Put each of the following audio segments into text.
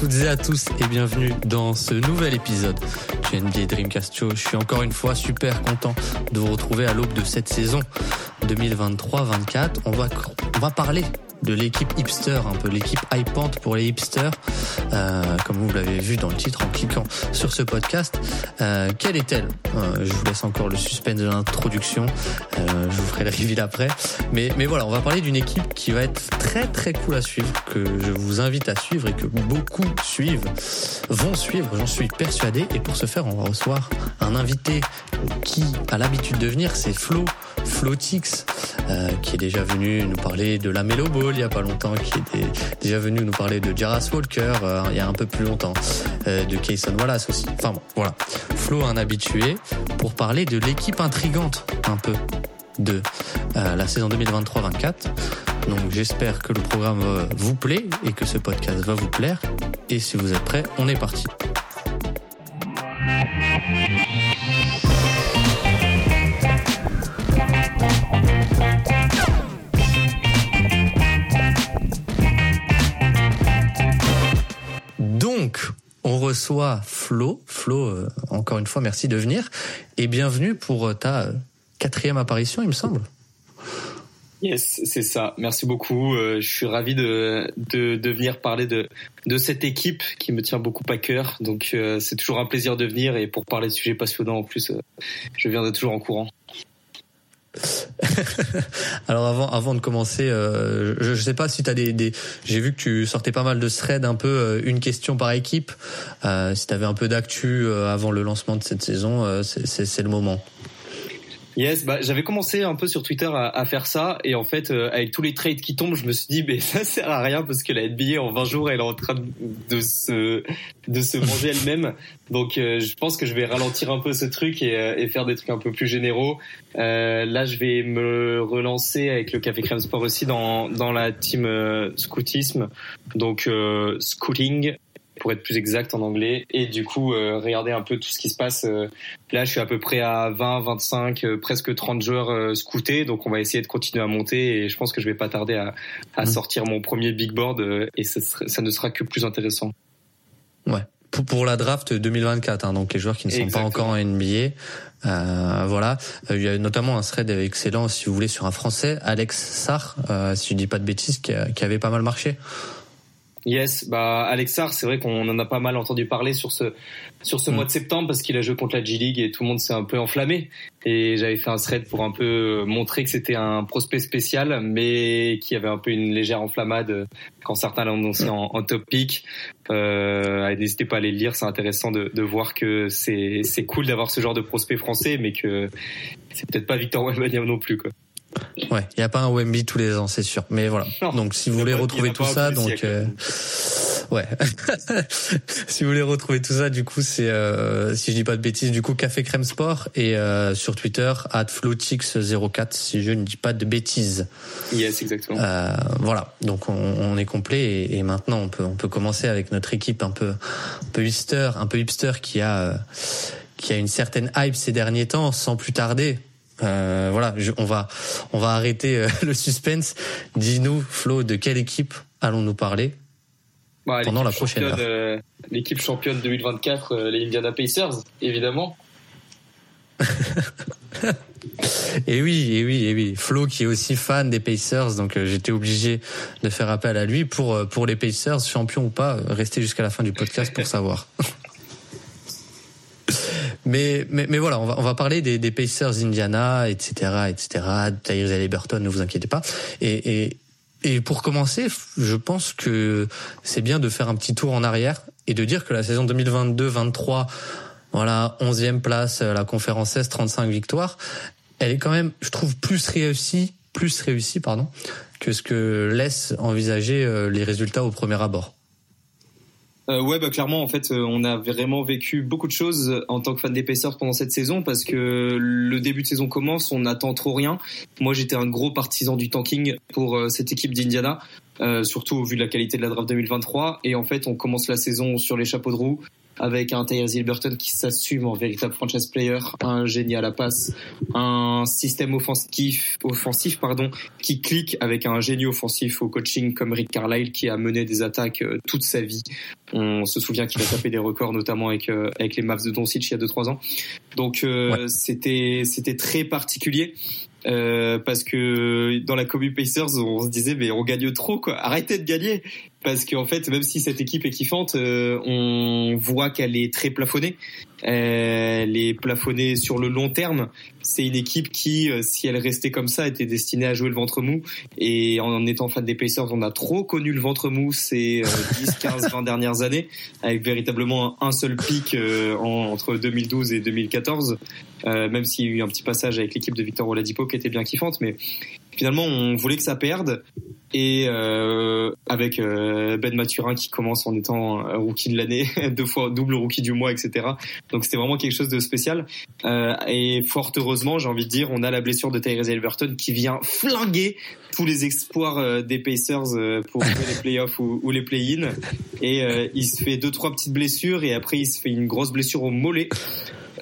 toutes et à tous et bienvenue dans ce nouvel épisode du NBA Dreamcast Show. Je suis encore une fois super content de vous retrouver à l'aube de cette saison 2023-24. On va, on va parler de l'équipe hipster, un peu l'équipe hypante pour les hipsters, euh, comme vous l'avez vu dans le titre en cliquant sur ce podcast. Euh, quelle est-elle euh, Je vous laisse encore le suspense de l'introduction. Euh, je vous ferai le reveal après. Mais, mais voilà, on va parler d'une équipe qui va être très très cool à suivre, que je vous invite à suivre et que beaucoup suivent, vont suivre, j'en suis persuadé. Et pour ce faire, on va recevoir un invité qui a l'habitude de venir, c'est Flo, Flotix, euh, qui est déjà venu nous parler de la Melo Il y a pas longtemps, qui est déjà venu nous parler de Jaras Walker euh, il y a un peu plus longtemps, euh, de Kayson Wallace aussi. Enfin bon, voilà. Flo, un habitué, pour parler de l'équipe intrigante un peu de la saison 2023-24. Donc j'espère que le programme vous plaît et que ce podcast va vous plaire. Et si vous êtes prêts, on est parti. On reçoit Flo. Flo, euh, encore une fois, merci de venir. Et bienvenue pour euh, ta euh, quatrième apparition, il me semble. Yes, c'est ça. Merci beaucoup. je suis ravi de, venir parler de, de cette équipe qui me tient beaucoup à cœur. Donc, c'est toujours un plaisir de venir et pour parler de sujets passionnants en plus, je viendrai toujours en courant. Alors avant, avant de commencer, euh, je, ne sais pas si tu as des, des j'ai vu que tu sortais pas mal de threads, un peu euh, une question par équipe. Euh, si tu avais un peu d'actu avant le lancement de cette saison, c'est le moment. Yes, bah, j'avais commencé un peu sur Twitter à, à, faire ça et en fait euh, avec tous les trades qui tombent, je me suis dit mais ça sert à rien parce que la NBA en 20 jours elle est en train de se de se manger elle-même. Donc euh, je pense que je vais ralentir un peu ce truc et, euh, et faire des trucs un peu plus généraux. là je vais me relancer avec le Café Crème Sport aussi dans dans la team scoutisme. Donc scouting pour être plus exact en anglais. Et du coup, euh, regarder un peu tout ce qui se passe. Euh, là, je suis à peu près à 20, 25, euh, presque 30 joueurs scoutés. Donc, on va essayer de continuer à monter. Et je pense que je vais pas tarder à, à mmh. sortir mon premier big board. et ça, ça, ne sera que plus intéressant. Ouais. Pour, pour la draft 2024, hein, donc les joueurs qui ne sont pas encore en NBA. Euh, voilà, il y a notamment un thread excellent, si vous voulez, sur un Français, Alex Sarr, euh, si je dis pas de bêtises, qui, qui avait pas mal marché. Yes, bah Alexar, c'est vrai qu'on en a pas mal entendu parler sur ce sur ce mm. mois de septembre parce qu'il a joué contre la G League et tout le monde s'est un peu enflammé. Et j'avais fait un thread pour un peu montrer que c'était un prospect spécial, mais qui avait un peu une légère enflammade quand certains l'ont annoncé mm. en, en, top pick. Euh, N'hésitez pas à aller le lire, c'est intéressant de, de voir que c'est c'est cool d'avoir ce genre de prospect français, mais que c'est peut-être pas Victor Wembanyama non plus quoi. Ouais, il n'y a pas un Wemby tous les ans, c'est sûr. Mais voilà. donc si vous voulez retrouver tout ça, donc euh, ouais. si vous voulez retrouver tout ça, du coup c'est euh, si je dis pas de bêtises, du coup Café Crème Sport et euh, sur Twitter @flotix04 si je ne dis pas de bêtises. Yes, exactement. voilà. Donc on, on est complet et, et, maintenant on peut on peut commencer avec notre équipe un peu un peu hipster, un peu hipster qui a qui a une certaine hype ces derniers temps, sans plus tarder euh, voilà, on va on va arrêter euh, le suspense. Dis-nous, Flo, de quelle équipe allons-nous parler bah, pendant la prochaine heure euh, L'équipe championne 2024, les Indiana Pacers, évidemment. et oui, et oui, et oui. Flo qui est aussi fan des Pacers, donc j'étais obligé de faire appel à lui pour pour les Pacers, champion ou pas. Restez jusqu'à la fin du podcast pour savoir. Mais, mais, mais voilà, on va, on va parler des, des Pacers Indiana, etc., etc. Tyrese Halliburton, ne vous inquiétez pas. Et, et, et pour commencer, je pense que c'est bien de faire un petit tour en arrière et de dire que la saison 2022-23, voilà, 11e place, la conférence S, 35 victoires, elle est quand même, je trouve, plus réussie, plus réussie, pardon, que ce que laisse envisager euh, les résultats au premier abord. Euh, ouais, bah clairement, en fait, euh, on a vraiment vécu beaucoup de choses en tant que fan d'épaisseur pendant cette saison parce que le début de saison commence, on n'attend trop rien. Moi, j'étais un gros partisan du tanking pour euh, cette équipe d'Indiana, surtout au vu de la qualité de la draft 2023. Et en fait, on commence la saison sur les chapeaux de roue. Avec un Tyrese Hilberton qui s'assume en véritable franchise player, un génie à la passe, un système offensif, offensif pardon, qui clique avec un génie offensif au coaching comme Rick Carlisle qui a mené des attaques euh, toute sa vie. On se souvient qu'il a tapé des records notamment avec euh, avec les Mavs de Doncic il y a 2-3 ans. Donc euh, c'était c'était très particulier. Euh, parce que dans la Kobe Pacers, on se disait mais on gagne trop quoi. Arrêtez de gagner parce qu'en fait même si cette équipe est kiffante, euh, on voit qu'elle est très plafonnée. Elle est plafonnée sur le long terme. C'est une équipe qui, euh, si elle restait comme ça, était destinée à jouer le ventre mou. Et en étant fan des Pacers, on a trop connu le ventre mou ces 10, 15, 20 dernières années, avec véritablement un seul pic entre 2012 et 2014. même s'il y a eu un petit passage avec l'équipe de Victor Oladipo qui était bien kiffante, mais finalement on voulait que ça perde et euh, avec euh, Ben Maturin qui commence en étant rookie de l'année, deux fois double rookie du mois, etc. Donc c'était vraiment quelque chose de spécial. Euh, et fort heureusement, j'ai envie de dire, on a la blessure de Tyrese Halliburton qui vient flinguer tous les espoirs euh, des Pacers euh, pour les playoffs ou, ou les play-in. Et euh, il se fait deux trois petites blessures et après il se fait une grosse blessure au mollet.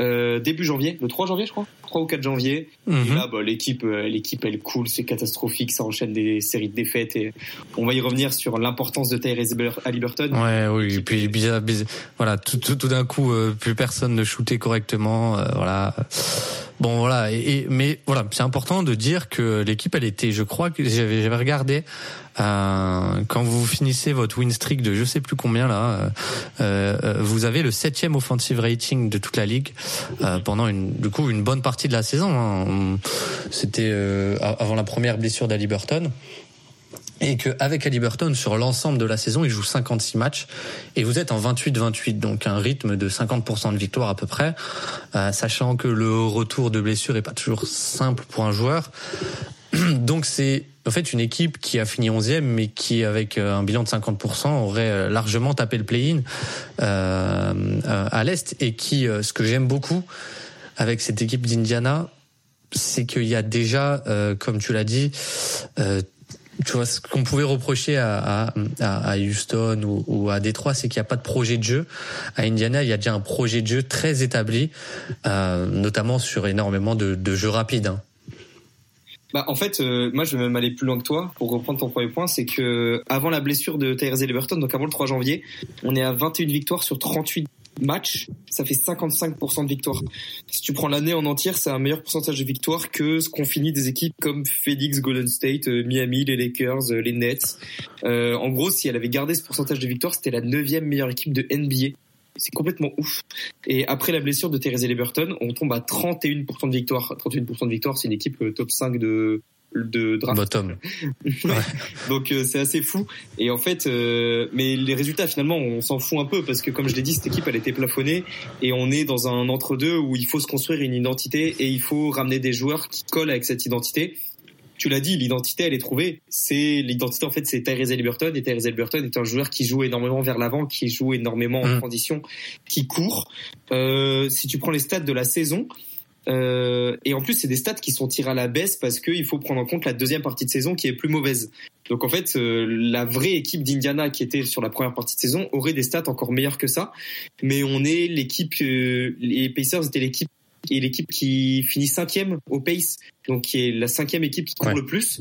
Euh, début janvier, le 3 janvier je crois, 3 ou 4 janvier. Et Mhm. là, bah, l'équipe, euh, l'équipe elle coule, c'est catastrophique, ça enchaîne des séries de défaites et on va y revenir sur l'importance de Tyrese Halliburton. Ouais, oui. Et puis, bizarre, bizarre- voilà, tout, tout, tout d'un coup, euh, plus personne ne shootait correctement. euh, voilà. Bon, voilà. Et, et- mais voilà, c'est important de dire que l'équipe, elle était, je crois que j'avais, j'avais regardé euh, quand vous finissez votre win streak de je sais plus combien là, vous avez le septième offensive rating de toute la ligue pendant une, du coup, une bonne partie de la saison. hein. C'était euh, avant la première blessure d'Ali Burton et qu'avec Halliburton, sur l'ensemble de la saison, il joue 56 matchs, et vous êtes en 28-28, donc un rythme de 50% de victoire à peu près, euh, sachant que le retour de blessure est pas toujours simple pour un joueur. Donc c'est en fait une équipe qui a fini 11e, mais qui avec euh, un bilan de 50% aurait largement tapé le play-in à l'est, et qui, ce que j'aime beaucoup avec cette équipe d'Indiana, c'est qu'il y a déjà, euh, comme tu l'as dit, euh, ce qu'on pouvait reprocher à, Houston ou, à Détroit, c'est qu'il n'y a pas de projet de jeu. À Indiana, il y a déjà un projet de jeu très établi, euh, notamment sur énormément de, jeux rapides. hein. Bah, en fait, moi, je vais même aller plus loin que toi pour reprendre ton premier point. C'est que avant la blessure de Tyrese Halliburton, donc avant le 3 janvier, on est à 21 victoires sur 38 matchs. Ça fait 55% de victoires. Si tu prends l'année en entière, c'est un meilleur pourcentage de victoires que ce qu'ont fini des équipes comme Phoenix, Golden State, euh, Miami, les Lakers, euh, les Nets. Euh, en gros, si elle avait gardé ce pourcentage de victoires, c'était la neuvième meilleure équipe de NBA. C'est complètement ouf. Et après la blessure de Therese Halliburton, on tombe à 31% de victoire. 31% de victoire, c'est une équipe euh, top 5 de, de draft. Bottom. Donc euh, c'est assez fou. Et en fait, euh, mais les résultats finalement, on s'en fout un peu parce que comme je l'ai dit, cette équipe elle était plafonnée et on est dans un entre-deux où il faut se construire une identité et il faut ramener des joueurs qui collent avec cette identité. Tu l'as dit, l'identité elle est trouvée. C'est l'identité en fait, c'est Tyrese Halliburton et Tyrese Halliburton est un joueur qui joue énormément vers l'avant, qui joue énormément en Mm. transition, qui court. Euh, si tu prends les stats de la saison, euh, et en plus, c'est des stats qui sont tirés à la baisse parce qu'il faut prendre en compte la deuxième partie de saison qui est plus mauvaise. Donc en fait, euh, la vraie équipe d'Indiana qui était sur la première partie de saison aurait des stats encore meilleures que ça. Mais on est l'équipe, euh, les Pacers étaient l'équipe et l'équipe qui finit cinquième au pace, donc qui est la cinquième équipe qui court Ouais. le plus.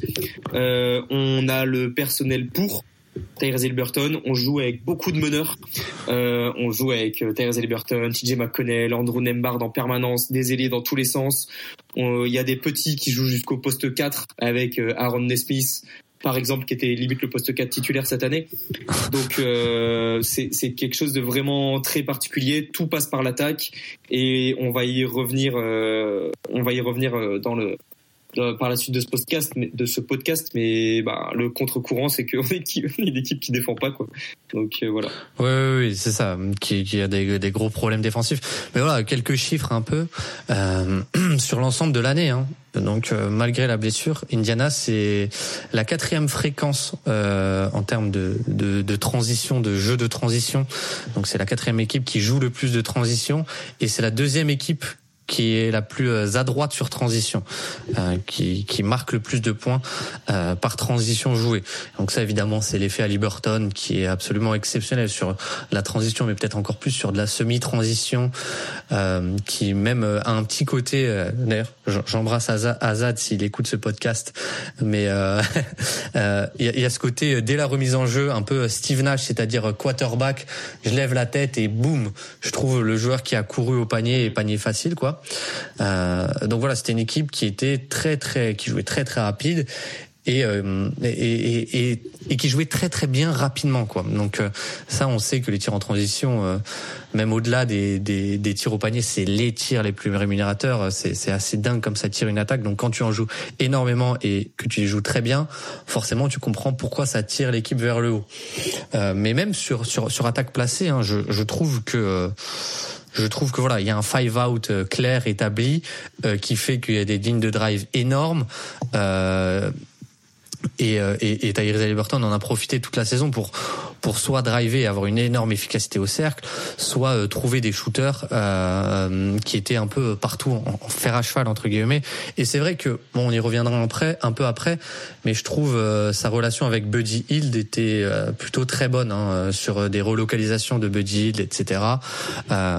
On a le personnel pour. Tyrese Halliburton, on joue avec beaucoup de meneurs. Euh, on joue avec euh, Tyrese Halliburton, TJ McConnell, Andrew Nembhard en permanence, des ailiers dans tous les sens. Il y a des petits qui jouent jusqu'au poste 4 avec euh, Aaron Nesmith, par exemple, qui était limite le poste 4 titulaire cette année. Donc c'est quelque chose de vraiment très particulier. Tout passe par l'attaque et on va y revenir. on va y revenir dans le par la suite de ce podcast, mais, de ce podcast, mais bah, le contre-courant, c'est qu'on est une équipe qui défend pas, quoi. Donc euh, voilà. Oui, oui, oui, c'est ça, qui, qui a des, des gros problèmes défensifs. Mais voilà, quelques chiffres un peu euh, sur l'ensemble de l'année. Hein. Donc, euh, malgré la blessure, Indiana, c'est la quatrième fréquence euh, en termes de, de, de transition, de jeu de transition. Donc, c'est la quatrième équipe qui joue le plus de transition, et c'est la deuxième équipe qui est la plus euh, adroite sur transition, euh, qui, qui marque le plus de points euh, par transition jouée. Donc ça évidemment c'est l'effet à Liberton qui est absolument exceptionnel sur la transition, mais peut-être encore plus sur de la semi-transition, qui même a un petit côté. D'ailleurs, j'embrasse Azad s'il écoute ce podcast, mais il y, a, ce côté dès la remise en jeu un peu Steve Nash, c'est-à-dire quarterback, je lève la tête et boum, je trouve le joueur qui a couru au panier et panier facile quoi. Euh, donc voilà, c'était une équipe qui était très très, qui jouait très très rapide euh, et, et, qui jouait très très bien rapidement. Donc euh, ça on sait que les tirs en transition, même au-delà des, tirs au panier, c'est les tirs les plus rémunérateurs. C'est assez dingue comme ça tire une attaque. Donc quand tu en joues énormément et que tu les joues très bien, forcément tu comprends pourquoi ça tire l'équipe vers le haut. mais même sur attaque placée, hein, je trouve que je trouve que voilà, il y a un five out euh, clair établi euh, qui fait qu'il y a des lignes de drive énormes. Euh, et, et, et Tyrese Halliburton en a profité toute la saison pour pour soit driver et avoir une énorme efficacité au cercle, soit euh, trouver des shooters euh, qui étaient un peu partout en, fer à cheval entre guillemets. Et c'est vrai que bon, on y reviendra après, un peu après, mais je trouve euh, sa relation avec Buddy Hield était plutôt très bonne hein, sur des relocalisations de Buddy Hield, etc.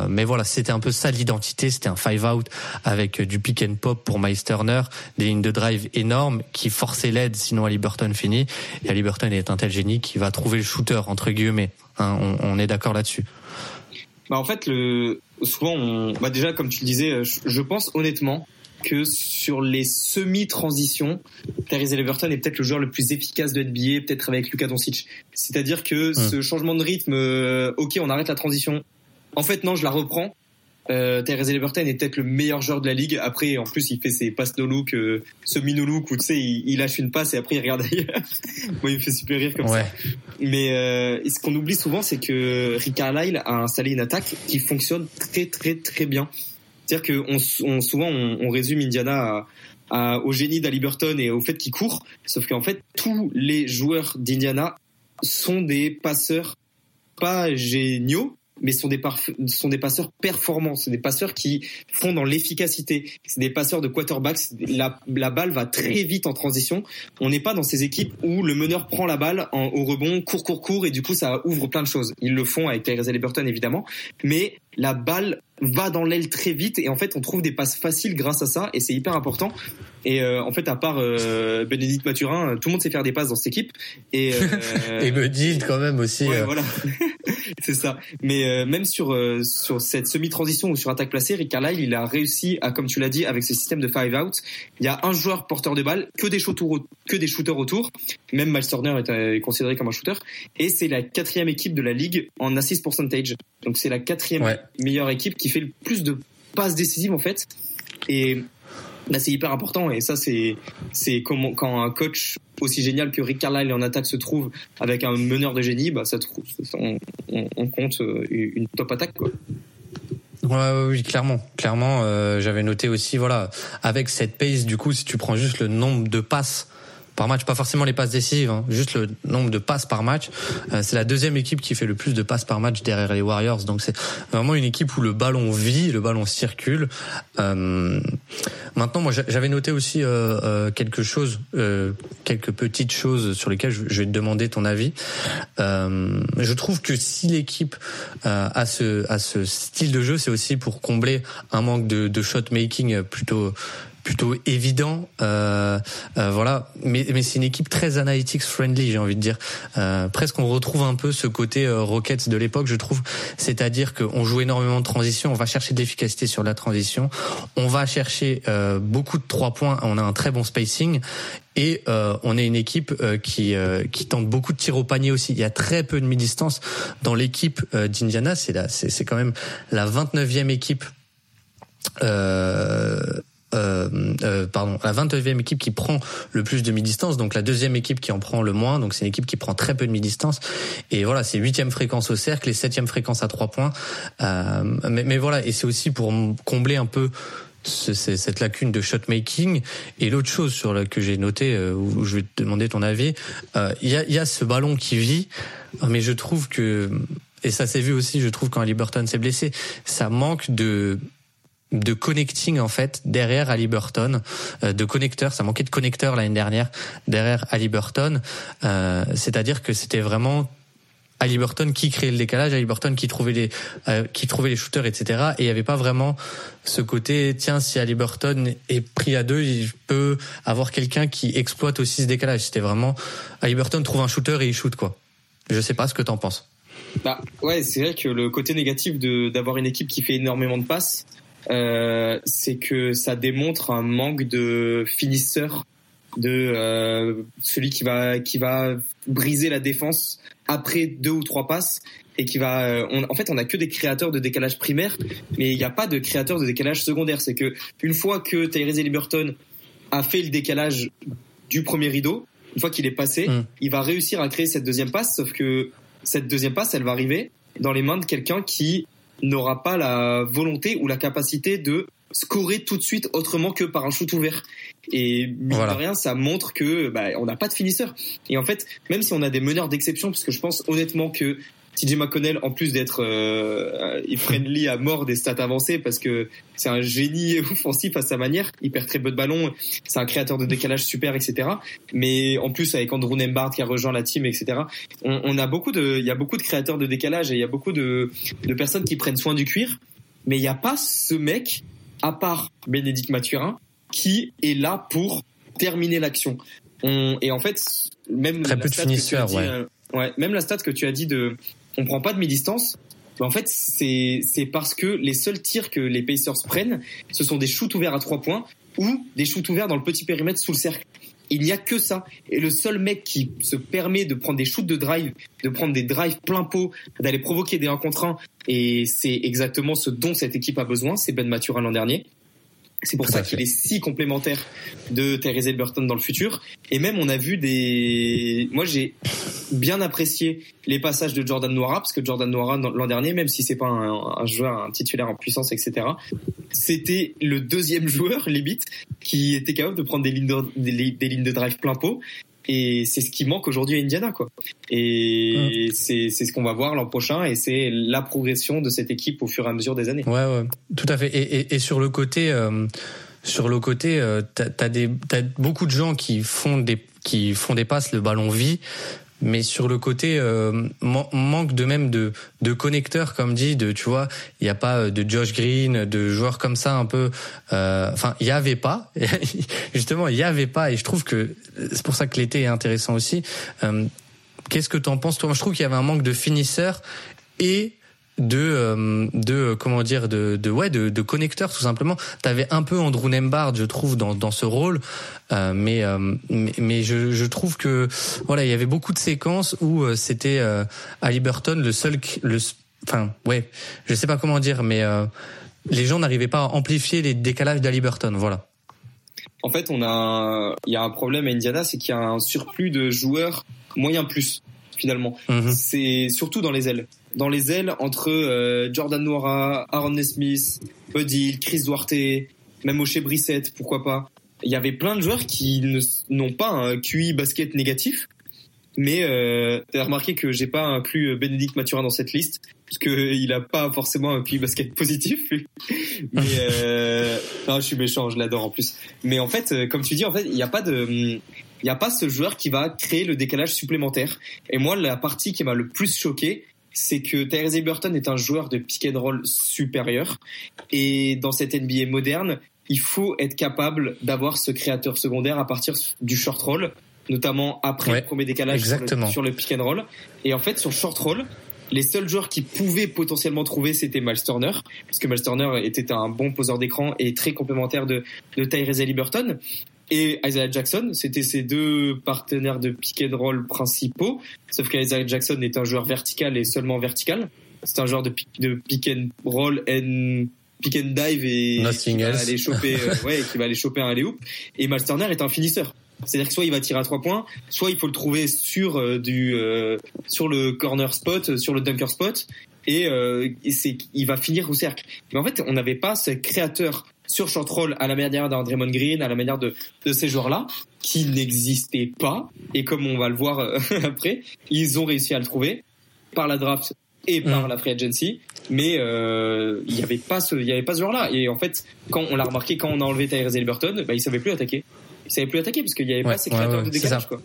mais voilà, c'était un peu ça l'identité, c'était un five out avec du pick and pop pour Miles Turner, des lignes de drive énormes qui forçaient l'aide sinon Halliburton finit. Et Halliburton est un tel génie qui va trouver le shooter entre guillemets. Hein, on, est d'accord là-dessus. Bah en fait, le, souvent, on, bah déjà comme tu le disais, je, pense honnêtement que sur les semi-transitions, Tyrese Halliburton est peut-être le joueur le plus efficace de NBA, peut-être avec Luka Doncic. C'est-à-dire que hmm. ce changement de rythme, euh, ok, on arrête la transition. En fait, non, je la reprends. Euh, Therese Liberton est peut-être le meilleur joueur de la ligue. Après, en plus, il fait ses passes no look, euh, semi no look où tu sais, il, lâche une passe et après il regarde ailleurs. Moi, il me fait super rire comme ça. Mais euh, ce qu'on oublie souvent, c'est que Rick Carlisle a installé une attaque qui fonctionne très très très bien. C'est-à-dire que on, souvent on, résume Indiana au génie d'Aliberton et au fait qu'il court, sauf qu'en fait tous les joueurs d'Indiana sont des passeurs pas géniaux, mais sont des, sont des passeurs performants, c'est des passeurs qui font dans l'efficacité, c'est des passeurs de quarterbacks, la, la balle va très vite en transition, on n'est pas dans ces équipes où le meneur prend la balle en, au rebond, court, court, court, et du coup ça ouvre plein de choses. Ils le font avec Tyrese Burton évidemment, mais la balle va dans l'aile très vite et en fait on trouve des passes faciles grâce à ça et c'est hyper important. Et euh, en fait à part euh, Bénédicte Mathurin tout le monde sait faire des passes dans cette équipe et euh, et quand même aussi ouais, voilà. C'est ça. Mais euh, même sur sur cette semi-transition ou sur attaque placée Rick Carlisle il a réussi à comme tu l'as dit avec ce système de five out. Il y a un joueur porteur de balle que des shooters que des shooters autour. Même Miles Turner est considéré comme un shooter. Et c'est la quatrième équipe de la ligue en assist percentage. Donc c'est la quatrième meilleure équipe qui fait le plus de passes décisives en fait. Et là, c'est hyper important. Et ça, c'est comment quand un coach aussi génial que Rick Carlisle en attaque se trouve avec un meneur de génie, bah ça on, compte euh, une top attaque quoi. Ouais, oui, clairement, clairement. Euh, J'avais noté aussi, voilà, avec cette pace, du coup, si tu prends juste le nombre de passes par match, pas forcément les passes décisives, hein, juste le nombre de passes par match. Euh, c'est la deuxième équipe qui fait le plus de passes par match derrière les Warriors, donc c'est vraiment une équipe où le ballon vit, le ballon circule. Euh, maintenant, moi, j'avais noté aussi euh, euh quelque chose, euh, quelques petites choses sur lesquelles je, vais te demander ton avis. je trouve que si l'équipe a ce a ce style de jeu, c'est aussi pour combler un manque de, de shot making plutôt plutôt évident. Euh, euh, voilà, mais, mais c'est une équipe très analytics friendly, j'ai envie de dire. Euh, presque on retrouve un peu ce côté euh, Rockets de l'époque, je trouve. C'est-à-dire qu'on joue énormément de transition, on va chercher de l'efficacité sur la transition, on va chercher euh, beaucoup de trois points, on a un très bon spacing et euh, on est une équipe euh, qui qui tente beaucoup de tirs au panier aussi. Il y a très peu de mi-distance dans l'équipe d'Indiana. C'est c'est c'est quand même la 29e équipe euh, euh, pardon, la 29e équipe qui prend le plus de mi-distance, donc la deuxième équipe qui en prend le moins, donc c'est une équipe qui prend très peu de mi-distance. Et voilà, c'est huitième fréquence au cercle et septième fréquence à trois points. Euh, mais, mais, voilà, et c'est aussi pour combler un peu cette lacune de shot making. Et l'autre chose sur la que j'ai noté, euh, où je vais te demander ton avis, euh, il y, a, y a ce ballon qui vit, mais je trouve que et ça s'est vu aussi, je trouve, quand Burton s'est blessé, ça manque de de connecting en fait derrière Burton, euh, de connecteurs. Ça manquait de connecteurs l'année dernière derrière Burton. Euh, C'est-à-dire que c'était vraiment Burton qui créait le décalage, Burton qui trouvait les euh, qui trouvait les shooters, etc. Et il n'y avait pas vraiment ce côté tiens si Burton est pris à deux, il peut avoir quelqu'un qui exploite aussi ce décalage. C'était vraiment Burton trouve un shooter et il shoot quoi. Je sais pas ce que t'en penses. Bah ouais, c'est vrai que le côté négatif de d'avoir une équipe qui fait énormément de passes, euh, c'est que ça démontre un manque de finisseur, de euh, celui qui va qui va briser la défense après deux ou trois passes et qui va. Euh, en fait, on a que des créateurs de décalage primaire, mais il n'y a pas de créateurs de décalage secondaire. C'est que une fois que Tyrese Liberton a fait le décalage du premier rideau, une fois qu'il est passé, mm. il va réussir à créer cette deuxième passe, sauf que cette deuxième passe, elle va arriver dans les mains de quelqu'un qui n'aura pas la volonté ou la capacité de scorer tout de suite autrement que par un shoot ouvert. Et mine de rien, ça montre que bah, on n'a pas de finisseur. Et en fait, même si on a des meneurs d'exception, parce que je pense honnêtement que TJ McConnell, en plus d'être euh, friendly à mort des stats avancées, parce que c'est un génie offensif à sa manière, il perd très peu de ballons, c'est un créateur de décalage super, etc. Mais en plus avec Andrew Nembard qui a rejoint la team, etc. On, on a beaucoup de, il y a beaucoup de créateurs de décalage et il y a beaucoup de, de personnes qui prennent soin du cuir, mais il n'y a pas ce mec, à part Bénédicte Mathurin, qui est là pour terminer l'action. et en fait, même très peu de finisseurs, ouais. Euh, ouais. Même la stat que tu as dit de on prend pas de mi-distance. En fait, c'est c'est parce que les seuls tirs que les Pacers prennent, ce sont des shoots ouverts à trois points ou des shoots ouverts dans le petit périmètre sous le cercle. Il n'y a que ça. Et le seul mec qui se permet de prendre des shoots de drive, de prendre des drives plein pot, d'aller provoquer des 1 contre 1, et c'est exactement ce dont cette équipe a besoin, c'est Ben Maturin l'an dernier. C'est pour ça qu'il est si complémentaire de Therese Burton dans le futur. Et même, on a vu des. Moi, j'ai bien apprécié les passages de Jordan Noira parce que Jordan Noira l'an dernier, même si c'est pas un, joueur, un titulaire en puissance, etc., c'était le deuxième joueur limite qui était capable de prendre des lignes de, des lignes de drive plein pot et c'est ce qui manque aujourd'hui à Indiana quoi. Et c'est ce qu'on va voir l'an prochain et c'est la progression de cette équipe au fur et à mesure des années. Ouais ouais, tout à fait. Et, et, et sur le côté euh, sur le côté euh, t'as as beaucoup de gens qui font des qui font des passes le ballon vit mais sur le côté euh, manque de même de de connecteurs comme dit de tu vois il y a pas euh, de Josh Green de joueurs comme ça un peu euh, enfin il y avait pas justement il y avait pas et je trouve que c'est pour ça que l'été est intéressant aussi qu'est-ce que tu en penses toi? Je trouve qu'il y avait un manque de finisseurs et de euh, de comment dire de, de ouais de, de connecteurs tout simplement. T'avais un peu Andrew Nembard je trouve dans dans ce rôle. Euh, mais, euh, mais, mais je, je trouve que voilà il y avait beaucoup de séquences où c'était Ali Burton le seul le enfin ouais je sais pas comment dire mais les gens n'arrivaient pas à amplifier les décalages d'Ali Burton voilà. En fait on a il y a un problème à Indiana c'est qu'il y a un surplus de joueurs moyen plus finalement. Mhm. c'est surtout dans les ailes dans les ailes entre euh, Jordan Noira, Aaron Smith, Buddy, Chris Duarte, même O'Shea Brissett, pourquoi pas. Il y avait plein de joueurs qui n'ont pas un QI basket négatif, mais euh, t'as remarqué que j'ai pas inclus Bénédicte Mathurin dans cette liste parce que il a pas forcément un QI basket positif. mais euh, non, je suis méchant, je l'adore en plus. Mais en fait, euh, comme tu dis, en fait, il n'y a pas de il n'y a pas ce joueur qui va créer le décalage supplémentaire. Et moi, la partie qui m'a le plus choqué, c'est que Tyrese Burton est un joueur de pick and roll supérieur. Et dans cette NBA moderne, il faut être capable d'avoir ce créateur secondaire à partir du short roll, notamment après le premier décalage sur le, pick and roll. Et en fait, sur short roll, les seuls joueurs qui pouvaient potentiellement trouver, c'était Miles Turner, parce que Miles Turner était un bon poseur d'écran et très complémentaire de, de Tyrese Burton et Isaiah Jackson. C'était ses deux partenaires de pick and roll principaux. Sauf qu'Isaiah Jackson est un joueur vertical et seulement vertical. C'est un joueur de pick, de pick and roll and pick and dive et qui va aller choper, euh, ouais, qui va aller choper un alley hoop. Et Miles Turner est un finisseur. C'est-à-dire que soit il va tirer à trois points, soit il faut le trouver sur euh, du euh, sur le corner spot, sur le dunker spot, et, et c'est il va finir au cercle. Mais en fait, on n'avait pas ce créateur sur short roll à la manière d'un Draymond Green, à la manière de, de ces joueurs-là, qui n'existaient pas. Et comme on va le voir euh, après, ils ont réussi à le trouver par la draft et par mm. la free agency, mais il n'y avait pas ce, il y avait pas ce genre-là. Et en fait, quand on l'a remarqué, quand on a enlevé Tyrese Haliburton, bah, il savait plus attaquer. Il savait plus attaquer parce qu'il n'y avait pas ces créateurs de quoi.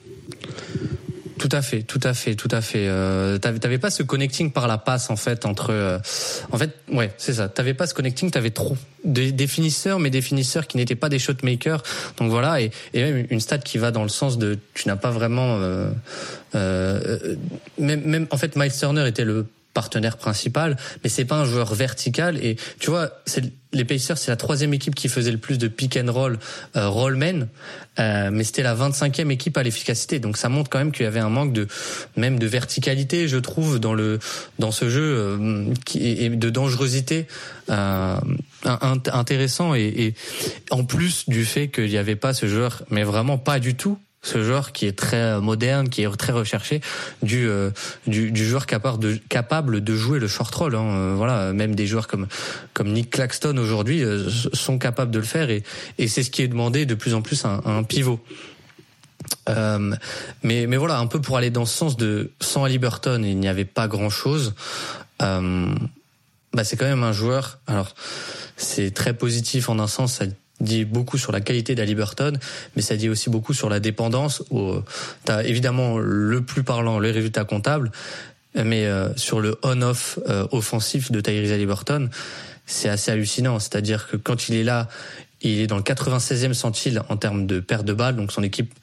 Tout à fait, tout à fait, tout à fait. Euh, t'avais pas ce connecting par la passe en fait entre, euh, en fait, ouais, c'est ça. T'avais pas ce connecting, t'avais trop des, finisseurs, mais des finisseurs qui n'étaient pas des shotmakers. Donc voilà, et, et même une stat qui va dans le sens de, tu n'as pas vraiment, euh, euh, même, même en fait, Miles Turner était le partenaire principal, mais c'est pas un joueur vertical. Et tu vois, c'est les Pacers, c'est la troisième équipe qui faisait le plus de pick and roll, euh, rollman, euh, mais c'était la 25e équipe à l'efficacité. Donc ça montre quand même qu'il y avait un manque de même de verticalité, je trouve, dans le dans ce jeu euh, qui, et de dangerosité euh, intéressant. Et, et en plus du fait qu'il n'y avait pas ce joueur, mais vraiment pas du tout ce joueur qui est très moderne, qui est très recherché, du euh, du, du, joueur capable de capable de jouer le short roll. Hein. Euh, voilà, même des joueurs comme comme Nick Claxton aujourd'hui euh, sont capables de le faire et et c'est ce qui est demandé de plus en plus à, un pivot. Euh, mais mais voilà, un peu pour aller dans ce sens de sans Burton, il n'y avait pas grand chose. Euh, bah c'est quand même un joueur. Alors c'est très positif en un sens, dit beaucoup sur la qualité d'Aliberton, mais ça dit aussi beaucoup sur la dépendance. Tu évidemment le plus parlant, les résultats comptables, mais euh, sur le on-off euh, offensif de Tyrese Aliberton, c'est assez hallucinant. C'est-à-dire que quand il est là, il est dans le 96e centile en termes de perte de balles, donc son équipe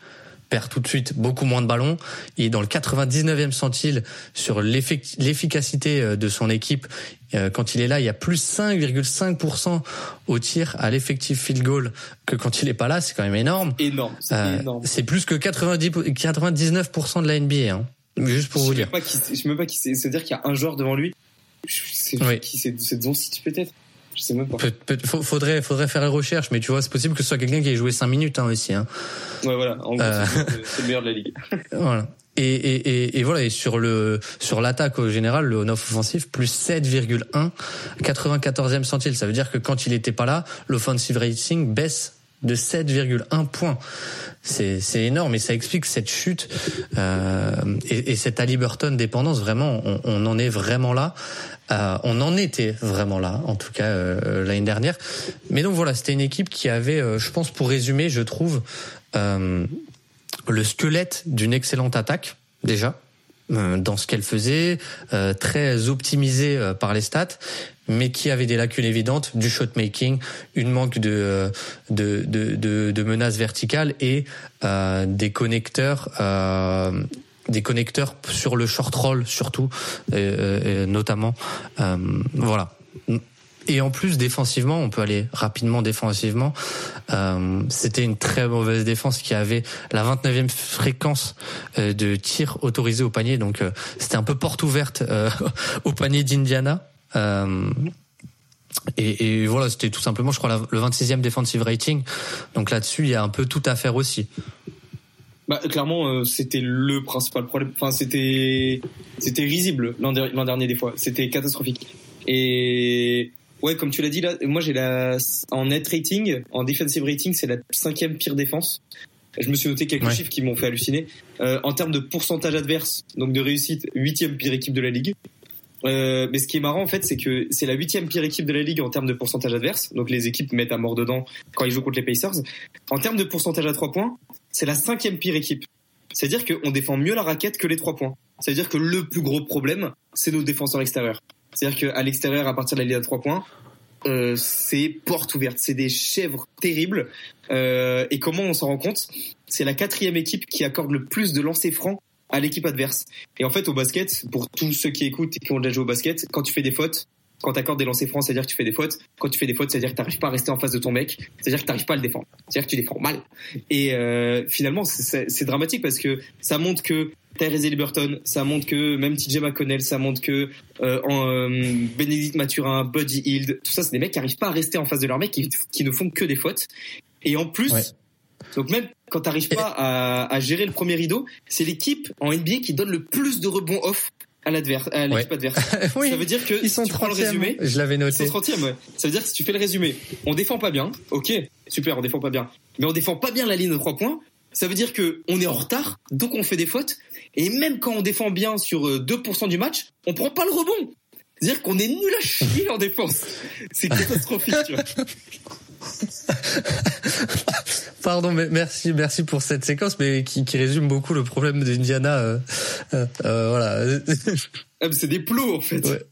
perd tout de suite beaucoup moins de ballons. Il est dans le 99e centile sur l'efficacité euh, de son équipe. Euh, quand il est là, il y a plus 5,5% au tir à l'effectif field goal que quand il est pas là. C'est quand même énorme. Énorme. C'est euh, plus que 90, 99% de la NBA. Hein. Juste pour vous dire. Pas je sais même pas qui c'est. Se dire qu'il y a un joueur devant lui. C'est qui c'est Doncic peut-être. Je sais même pas. faudrait, faudrait faire les recherches, mais tu vois, c'est possible que ce soit quelqu'un qui ait joué 5 minutes hein, aussi. Hein. Ouais, voilà. En gros, euh... c'est le meilleur de la ligue. voilà. Et, et, et, voilà, et sur le sur l'attaque au général, le on-off offensif, plus 7,1, 94e centile. Ça veut dire que quand il était pas là, l'offensive rating baisse de 7,1 points. C'est, c'est énorme et ça explique cette chute euh, et, et cette Burton dépendance. Vraiment, on, on, en est vraiment là. Euh, on en était vraiment là, en tout cas euh, l'année dernière. Mais donc voilà, c'était une équipe qui avait, euh, je pense, pour résumer, je trouve, le squelette d'une excellente attaque déjà dans ce qu'elle faisait, très optimisée par les stats, mais qui avait des lacunes évidentes du shot making, une manque de de, de, de, menaces verticales et des connecteurs. Euh, des connecteurs sur le short roll surtout, notamment. Euh, voilà. Et en plus, défensivement, on peut aller rapidement défensivement. Euh, C'était une très mauvaise défense qui avait la 29e fréquence de tir autorisé au panier. Donc, c'était un peu porte ouverte au panier d'Indiana. Euh, et, et, voilà, c'était tout simplement, je crois, le 26e defensive rating. Donc là-dessus, il y a un peu tout à faire aussi. Bah, clairement, euh, c'était le principal problème. Enfin, c'était c'était risible l'an dernier des fois. C'était catastrophique. Et ouais, comme tu l'as dit là, moi j'ai la en net rating, en defensive rating, c'est la cinquième pire défense. Je me suis noté quelques chiffres qui m'ont fait halluciner. Euh, en termes de pourcentage adverse, donc de réussite, huitième pire équipe de la ligue. Euh, mais ce qui est marrant en fait, c'est que c'est la huitième pire équipe de la ligue en termes de pourcentage adverse. Donc les équipes mettent à mort dedans quand ils jouent contre les Pacers. En termes de pourcentage à trois points, c'est la cinquième pire équipe. C'est-à-dire qu'on défend mieux la raquette que les trois points. C'est-à-dire que le plus gros problème, c'est nos défenseurs extérieurs. C'est-à-dire qu'à l'extérieur, à partir de la ligne à trois points, euh, c'est porte ouverte, c'est des chèvres terribles. Euh, et comment on s'en rend compte? C'est la quatrième équipe qui accorde le plus de lancers francs à l'équipe adverse. Et en fait, au basket, pour tous ceux qui écoutent et qui ont déjà joué au basket, quand tu fais des fautes, quand tu accordes des lancers francs, c'est-à-dire que tu fais des fautes. Quand tu fais des fautes, c'est-à-dire que tu n'arrives pas à rester en face de ton mec. C'est-à-dire que tu n'arrives pas à le défendre. C'est-à-dire que tu défends mal. Et euh, finalement, c'est dramatique parce que ça montre que Tyrese Liberton, ça montre que même TJ McConnell, ça montre que euh, euh, Bénédicte Mathurin, Buddy Hield, tout ça, c'est des mecs qui n'arrivent pas à rester en face de leur mec, qui, qui ne font que des fautes. Et en plus, donc même quand t'arrives pas à, à, gérer le premier rideau, c'est l'équipe en NBA qui donne le plus de rebonds off à l'adverse, à l'équipe adverse. oui, ça veut dire que ils sont si tu prends le résumé, je l'avais noté. Ils sont 30 ouais. Ça veut dire que si tu fais le résumé, on défend pas bien, ok, super, on défend pas bien, mais on défend pas bien la ligne de trois points, Ça veut dire que on est en retard, donc on fait des fautes. Et même quand on défend bien sur 2% du match, on prend pas le rebond. C'est-à-dire qu'on est nul à chier en défense. C'est catastrophique, tu vois. Pardon, mais merci, merci pour cette séquence, mais qui, qui résume beaucoup le problème d'Indiana. Euh, euh, euh voilà. Ah, c'est des plots en fait. Ouais.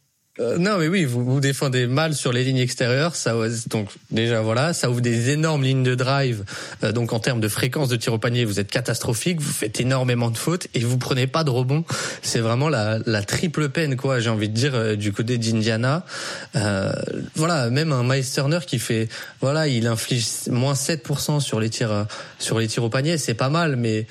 Euh, non, mais oui, vous, vous défendez mal sur les lignes extérieures. Ça, donc déjà voilà, ça ouvre des énormes lignes de drive. Euh, donc en termes de fréquence de tir au panier, vous êtes catastrophique. Vous faites énormément de fautes et vous prenez pas de rebond. C'est vraiment la, la, triple peine, quoi. J'ai envie de dire euh, du côté d'Indiana. voilà, même un Miles Turner qui fait, voilà, il inflige moins 7% sur les tirs sur les tirs au panier, c'est pas mal, mais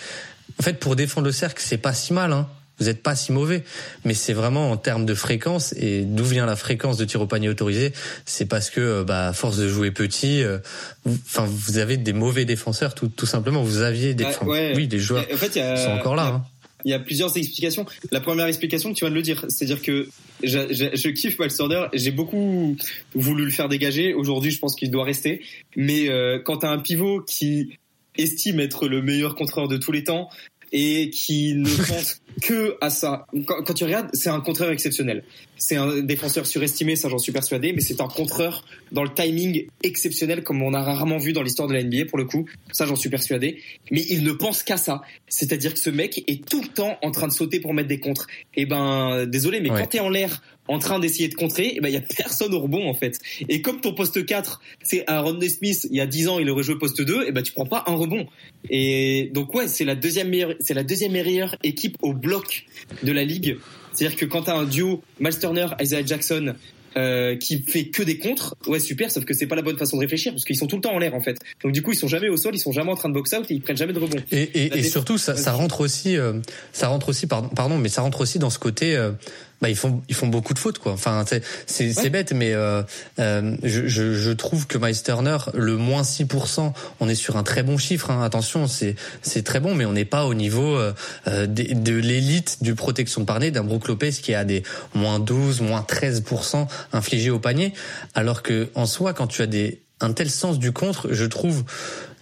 en fait pour défendre le cercle, c'est pas si mal. Hein vous n'êtes pas si mauvais. Mais c'est vraiment en termes de fréquence et d'où vient la fréquence de tir au panier autorisé? C'est parce que, euh, bah, à force de jouer petit, euh, enfin, vous, avez des mauvais défenseurs, tout, tout simplement. Vous aviez des, ah, oui, des joueurs en fait, y a, sont encore là. Hein. Il y a plusieurs explications. La première explication, tu viens de le dire, c'est-à-dire que je, je, je kiffe Miles J'ai beaucoup voulu le faire dégager. Aujourd'hui, je pense qu'il doit rester. Mais euh, quand tu as un pivot qui estime être le meilleur contreur de tous les temps, et qui ne pense que à ça. Quand, tu regardes, c'est un contreur exceptionnel. C'est un défenseur surestimé, ça j'en suis persuadé, mais c'est un contreur dans le timing exceptionnel comme on a rarement vu dans l'histoire de la NBA pour le coup. Ça j'en suis persuadé. Mais il ne pense qu'à ça. C'est-à-dire que ce mec est tout le temps en train de sauter pour mettre des contres. Et eh ben, désolé, mais quand t'es en l'air en train d'essayer de contrer, eh ben il y a personne au rebond en fait. Et comme ton poste 4, c'est un Rodney Smith, il y a 10 ans, il aurait joué poste 2, et eh ben tu prends pas un rebond. Et donc ouais, c'est la deuxième meilleure c'est la deuxième meilleure équipe au bloc de la ligue. C'est-à-dire que quand tu as un duo Miles Turner, Isaiah Jackson euh, qui fait que des contres, ouais super, sauf que c'est pas la bonne façon de réfléchir parce qu'ils sont tout le temps en l'air en fait. Donc du coup ils sont jamais au sol, ils sont jamais en train de box out et ils prennent jamais de rebond. Et, et, et surtout ça, ça rentre aussi, euh, ça rentre aussi pardon, pardon, mais ça rentre aussi dans ce côté. Euh, bah, ils font ils font beaucoup de fautes quoi. Enfin c'est c'est bête mais euh, euh, je, je, je trouve que Miles Turner le moins 6% on est sur un très bon chiffre hein. attention c'est c'est très bon mais on n'est pas au niveau euh, de, de l'élite du protection de d'un Brook Lopez qui a des moins 12 moins 13% infligés au panier alors que en soi quand tu as des un tel sens du contre je trouve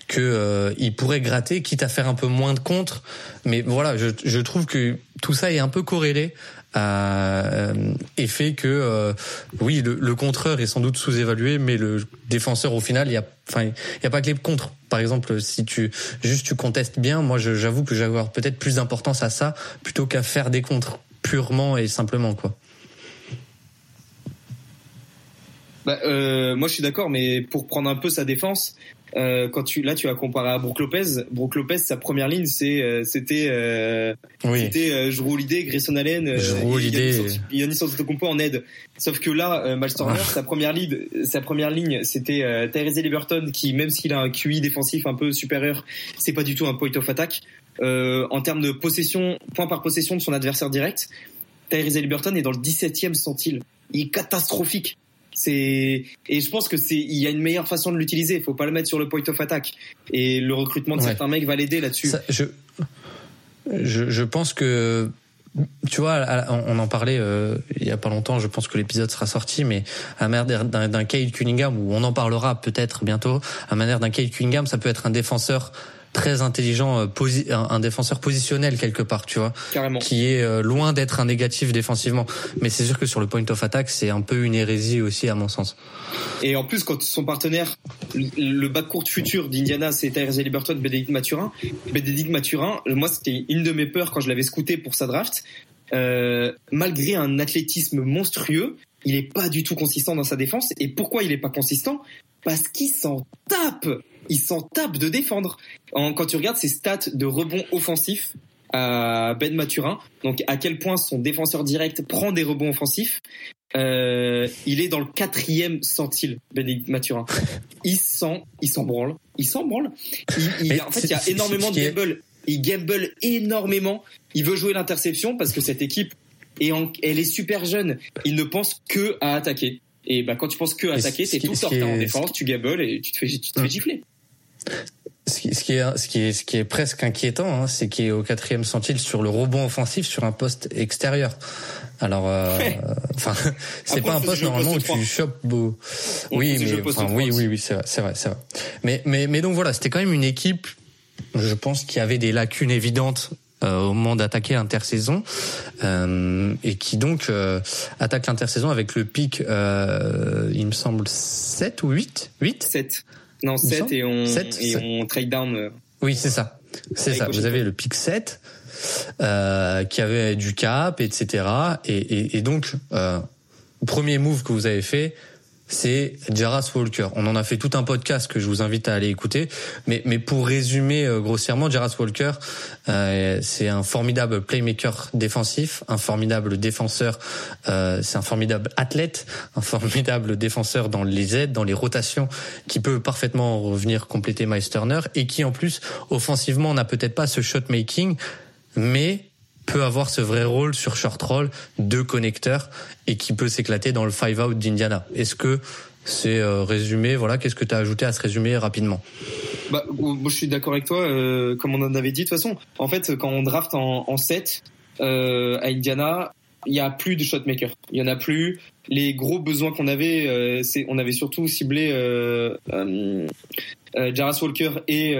que euh, il pourrait gratter, quitte à faire un peu moins de contre. Mais voilà, je, je trouve que tout ça est un peu corrélé euh, et fait que euh, oui, le, le, contreur est sans doute sous-évalué, mais le défenseur au final, il y a, enfin, il y a pas que les contres. Par exemple, si tu juste tu contestes bien, moi, j'avoue que j'avoir peut-être plus d'importance à ça plutôt qu'à faire des contres purement et simplement, quoi. Bah, euh, moi, je suis d'accord, mais pour prendre un peu sa défense, euh, quand tu là tu as comparé à Brook Lopez, Brook Lopez sa première ligne c'est euh, c'était euh, oui. c'était euh, Holiday, Grayson Allen, euh, Yannis Antetokounmpo en aide. Sauf que là Miles Turner sa première ligne sa première ligne c'était euh, Tyrese Liberton qui même s'il a un QI défensif un peu supérieur, c'est pas du tout un point of attack. En termes de possession, point par possession de son adversaire direct, Tyrese Liberton est dans le 17e centile. Il est catastrophique. C'est et je pense que c'est il y a une meilleure façon de l'utiliser. Il faut pas le mettre sur le point of attack. Et le recrutement de certains mecs va l'aider là-dessus. Je, je, je pense que tu vois, on en parlait euh, il y a pas longtemps. Je pense que l'épisode sera sorti, mais à manière d'un Kyle Cunningham, où on en parlera peut-être bientôt, à manière d'un Kyle Cunningham, ça peut être un défenseur très intelligent, euh, un défenseur positionnel quelque part, tu vois, Carrément. qui est euh, loin d'être un négatif défensivement. Mais c'est sûr que sur le point of attack, c'est un peu une hérésie aussi à mon sens. Et en plus, quand son partenaire, le backcourt futur d'Indiana, c'est Tyrese Liberton, Bénédicte Mathurin. Bénédicte Mathurin, moi c'était une de mes peurs quand je l'avais scouté pour sa draft. Euh, malgré un athlétisme monstrueux, il est pas du tout consistant dans sa défense. Et pourquoi il est pas consistant? Parce qu'il s'en tape il s'en tape de défendre. quand tu regardes ses stats de rebond offensif à Ben Maturin, donc à quel point son défenseur direct prend des rebonds offensifs, euh, il est dans le quatrième centile, Ben Maturin. Il s'en, il s'en branle, il s'en branle. Il, en fait, il y a énormément de gamble. Il gamble énormément. Il veut jouer l'interception parce que cette équipe est elle est super jeune. Il ne pense que à attaquer. Et bah, quand tu penses que à attaquer, c'est tout le en défense, tu gambles et tu te fais, tu te fais gifler. Ce qui, est, ce qui est, ce qui est presque inquiétant, hein, c'est qu'il est au quatrième centile sur le rebond offensif sur un poste extérieur. Alors, euh, enfin, c'est pas un poste normalement où tu chopes beau. Oui, mais enfin, oui, oui, oui, c'est vrai, c'est vrai, c'est vrai. Mais, mais, mais donc voilà, c'était quand même une équipe je pense qu'il y avait des lacunes évidentes euh, au moment d'attaquer l'intersaison euh, et qui donc euh, attaque l'intersaison avec le pic, euh, il me semble 7 ou 8 8 7. Non, 7 et on, 7, et on trade down. Euh, oui, c'est ça. C'est ça. Vous avez le pic 7 euh, qui avait du cap, etc. Et, et, et donc, euh, premier move que vous avez fait, c'est Jaras Walker. On en a fait tout un podcast que je vous invite à aller écouter. Mais, mais pour résumer euh, grossièrement, Jaras Walker, euh, c'est un formidable playmaker défensif, un formidable défenseur, euh, c'est un formidable athlète, un formidable défenseur dans les aides, dans les rotations, qui peut parfaitement revenir compléter Miles et qui en plus, offensivement, n'a peut-être pas ce shot making, mais peut avoir ce vrai rôle sur short roll de connecteur et qui peut s'éclater dans le five out d'Indiana. Est-ce que c'est euh, résumé? Voilà, qu'est-ce que tu as ajouté à ce résumé rapidement? Bah, moi, je suis d'accord avec toi. Euh, comme on en avait dit, de toute façon, en fait, quand on draft en, en 7 euh, à Indiana, il y a plus de shotmaker. Il y en a plus. Les gros besoins qu'on avait, on avait surtout ciblé euh, Walker et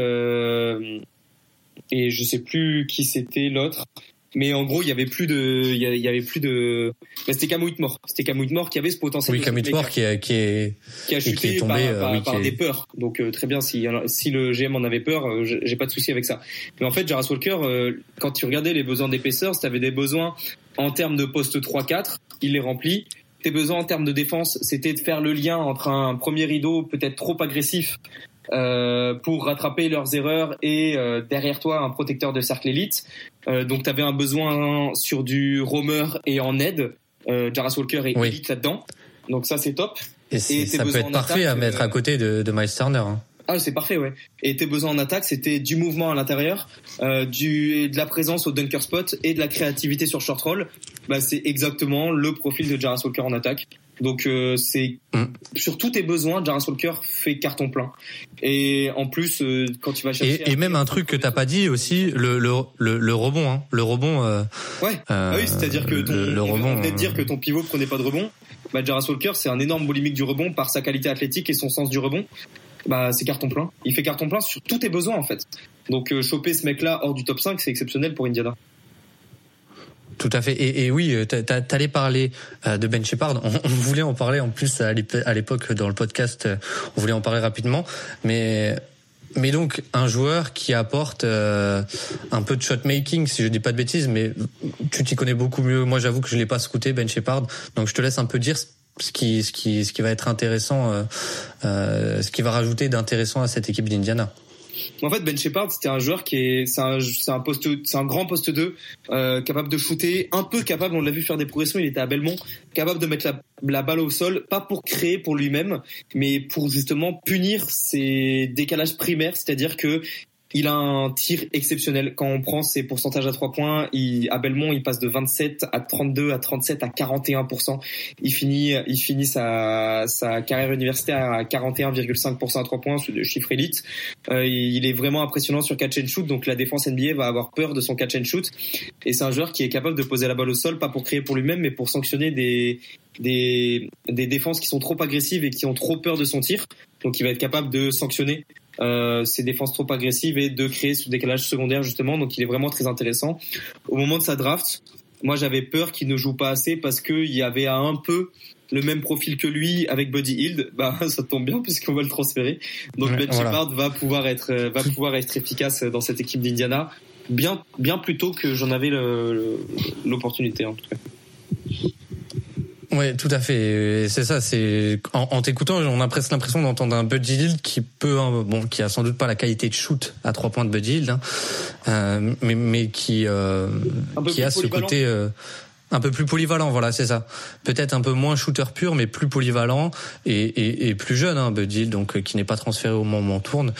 et je sais plus qui c'était l'autre mais en gros il y avait plus de il y avait plus de bah, c'était Cam Whitmore c'était Cam Whitmore qui avait ce potentiel oui Cam Whitmore qui, a, qui est qui a chuté qui est tombé, par, par, par des peurs. Donc euh, très bien si si le GM en avait peur euh, j'ai pas de souci avec ça. Mais en fait Jarras Walker euh, quand tu regardais les besoins d'épaisseur tu avais des besoins en termes de poste 3-4 il les remplit. Tes besoins en termes de défense c'était de faire le lien entre un premier rideau peut-être trop agressif euh, pour rattraper leurs erreurs et euh, derrière toi un protecteur de cercle élite. Euh, donc tu avais un besoin sur du roamer et en aide. Euh, Jarras Walker est élite là-dedans. Donc ça c'est top. Et, et ça peut être parfait à mettre à côté de, de Miles Turner. Hein. Ah, c'est parfait, ouais. Et tes besoins en attaque, c'était du mouvement à l'intérieur, euh, du de la présence au dunker spot et de la créativité sur short roll. Bah, c'est exactement le profil de Jarras Walker en attaque. Donc euh, c'est mm. sur tous tes besoins, Jarras Walker fait carton plein. Et en plus, euh, quand tu vas chercher et, et même un truc que t'as pas dit aussi, le le le, le rebond, hein. le rebond. Euh, ouais. Ah oui, c'est-à-dire que ton, le, le rebond. On dire que ton pivot prenait pas de rebond. Bah, Jarras Walker, c'est un énorme boulimique du rebond par sa qualité athlétique et son sens du rebond. Bah, c'est carton plein. Il fait carton plein sur tous tes besoins en fait. Donc choper ce mec-là hors du top 5, c'est exceptionnel pour Indiana. Tout à fait. Et, oui, euh, t'allais parler euh, de Ben Shepard. On, voulait en parler en plus à l'époque dans le podcast. Euh, on voulait en parler rapidement, mais mais donc un joueur qui apporte un peu de shot making, si je dis pas de bêtises, mais tu t'y connais beaucoup mieux. Moi, j'avoue que je l'ai pas scouté Ben Shepard, donc je te laisse un peu dire ce qui ce qui ce qui va être intéressant, ce qui va rajouter d'intéressant à cette équipe d'Indiana. En fait, Ben Shepard, c'était un joueur qui est, c'est un, poste, c'est un grand poste 2, euh, capable de shooter, un peu capable, on l'a vu faire des progressions, il était à Belmont, capable de mettre la, la balle au sol, pas pour créer pour lui-même, mais pour justement punir ses décalages primaires, c'est-à-dire que il a un tir exceptionnel. Quand on prend ses pourcentages à 3 points, il, à Belmont, il passe de 27 à 32, à 37, à 41%. Il finit, il finit sa, sa carrière universitaire à 41,5% à 3 points, c'est le chiffre élite. Euh, il est vraiment impressionnant sur catch and shoot, donc la défense NBA va avoir peur de son catch and shoot. Et c'est un joueur qui est capable de poser la balle au sol, pas pour créer pour lui-même, mais pour sanctionner des, des, des défenses qui sont trop agressives et qui ont trop peur de son tir. Donc il va être capable de sanctionner euh, ses défenses trop agressives et de créer ce décalage secondaire justement. Donc il est vraiment très intéressant. Au moment de sa draft, moi j'avais peur qu'il ne joue pas assez parce qu'il y avait un peu le même profil que lui avec Buddy Hield, bah ça tombe bien puisqu'on va le transférer. Donc Ben Shepard va pouvoir être va pouvoir être efficace dans cette équipe d'Indiana bien bien plus tôt que j'en avais l'opportunité en tout cas. Oui, tout à fait. C'est ça. C'est en, en t'écoutant, on a presque l'impression d'entendre un Buddy Hield qui peut, hein, bon, qui a sans doute pas la qualité de shoot à trois points de Buddy Hield, hein, euh, mais mais qui euh, qui a ce côté. Euh, un peu plus polyvalent, voilà, c'est ça. Peut-être un peu moins shooter pur, mais plus polyvalent et, et, et plus jeune, hein, Buddy, donc euh, qui n'est pas transféré au moment où on tourne.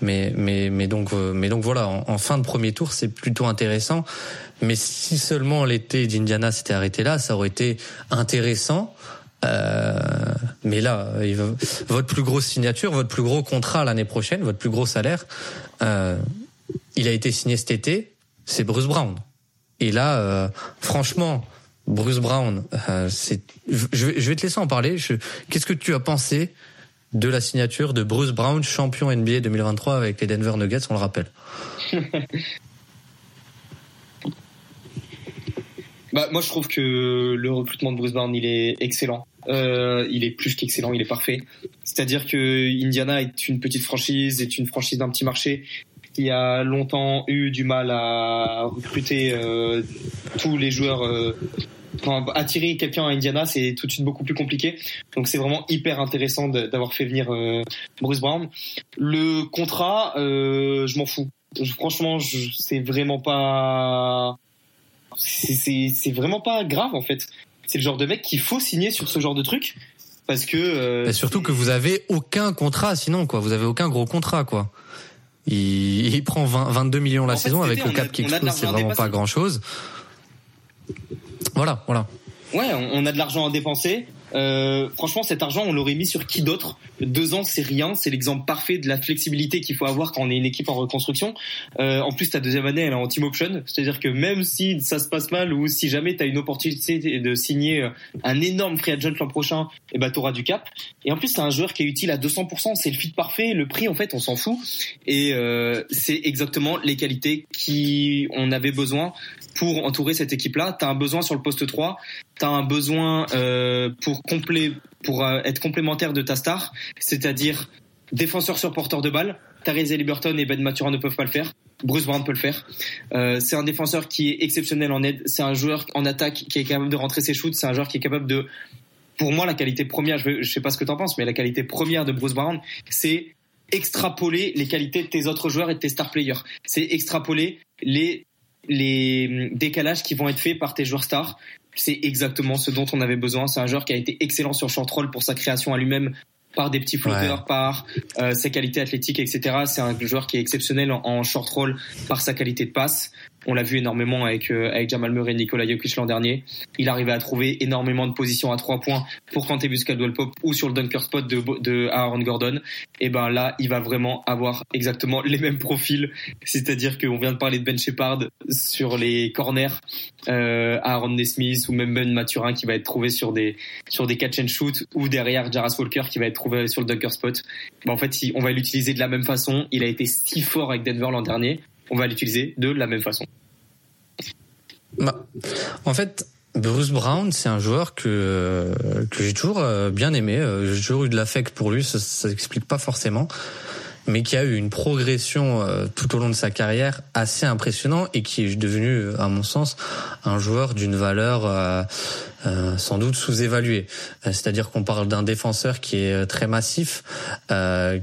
Mais mais mais donc euh, mais donc voilà, en, en fin de premier tour, c'est plutôt intéressant. Mais si seulement l'été d'Indiana s'était arrêté là, ça aurait été intéressant. Euh, mais là, votre plus grosse signature, votre plus gros contrat l'année prochaine, votre plus gros salaire, euh, il a été signé cet été, c'est Bruce Brown. Et là, euh, franchement, Bruce Brown, euh, je, vais te laisser en parler. Qu'est-ce que tu as pensé de la signature de Bruce Brown, champion NBA 2023 avec les Denver Nuggets, on le rappelle? bah, moi, je trouve que le recrutement de Bruce Brown, il est excellent. Euh, il est plus qu'excellent, il est parfait. C'est-à-dire que Indiana est une petite franchise, est une franchise d'un petit marché qui a longtemps eu du mal à recruter euh, tous les joueurs. Euh, attirer quelqu'un à Indiana, c'est tout de suite beaucoup plus compliqué. Donc c'est vraiment hyper intéressant d'avoir fait venir euh, Bruce Brown. Le contrat, euh, je m'en fous. franchement, c'est vraiment pas, c'est vraiment pas grave en fait. C'est le genre de mec qu'il faut signer sur ce genre de truc parce que. Euh, surtout que vous avez aucun contrat sinon quoi. Vous avez aucun gros contrat quoi. Il, il prend 20, 22 millions la saison avec le cap qui explose, c'est vraiment pas grand chose. Voilà, voilà. Ouais, on a de l'argent à dépenser. Euh, franchement, cet argent, on l'aurait mis sur qui d'autre? Deux ans, c'est rien. C'est l'exemple parfait de la flexibilité qu'il faut avoir quand on est une équipe en reconstruction. Euh, en plus, ta deuxième année, elle est en team option, c'est-à-dire que même si ça se passe mal ou si jamais tu as une opportunité de signer un énorme free agent l'an prochain, eh ben t'auras du cap. Et en plus, t'as un joueur qui est utile à 200%. C'est le fit parfait. Le prix, en fait, on s'en fout. Et euh, c'est exactement les qualités qui on avait besoin pour entourer cette équipe-là. Tu as un besoin sur le poste 3, tu as un besoin euh, pour, complé pour euh, être complémentaire de ta star, c'est-à-dire défenseur sur porteur de balle. Therese Liberton et Ben Maturin ne peuvent pas le faire. Bruce Brown peut le faire. Euh, c'est un défenseur qui est exceptionnel en aide. C'est un joueur en attaque qui est capable de rentrer ses shoots. C'est un joueur qui est capable de, pour moi, la qualité première. Je, je sais pas ce que tu en penses, mais la qualité première de Bruce Brown, c'est extrapoler les qualités de tes autres joueurs et de tes star players. C'est extrapoler les les décalages qui vont être faits par tes joueurs stars. C'est exactement ce dont on avait besoin. C'est un joueur qui a été excellent sur short roll pour sa création à lui-même par des petits flotteurs, par euh, ses qualités athlétiques, etc. C'est un joueur qui est exceptionnel en, short roll par sa qualité de passe. On l'a vu énormément avec euh, avec Jamal Murray et Nikola Jokic l'an dernier. Il arrivait à trouver énormément de positions à trois points pour tenter Caldwell Pop ou sur le dunker spot de, de Aaron Gordon. Et ben là, il va vraiment avoir exactement les mêmes profils. C'est-à-dire qu'on vient de parler de Ben Shepard sur les corners, euh, Aaron Nesmith ou même Ben Maturin qui va être trouvé sur des sur des catch and shoot ou derrière Jarras Walker qui va être trouvé sur le dunker spot. Ben en fait, on va l'utiliser de la même façon. Il a été si fort avec Denver l'an dernier on va l'utiliser de la même façon. Bah, en fait, Bruce Brown, c'est un joueur que que j'ai toujours euh, bien aimé. Euh, j'ai toujours eu de l'affect pour lui. Ça, s'explique pas forcément, mais qui a eu une progression euh, tout au long de sa carrière assez impressionnant et qui est devenu, à mon sens, un joueur d'une valeur sans doute sous-évaluée. C'est-à-dire qu'on parle d'un défenseur qui est très massif,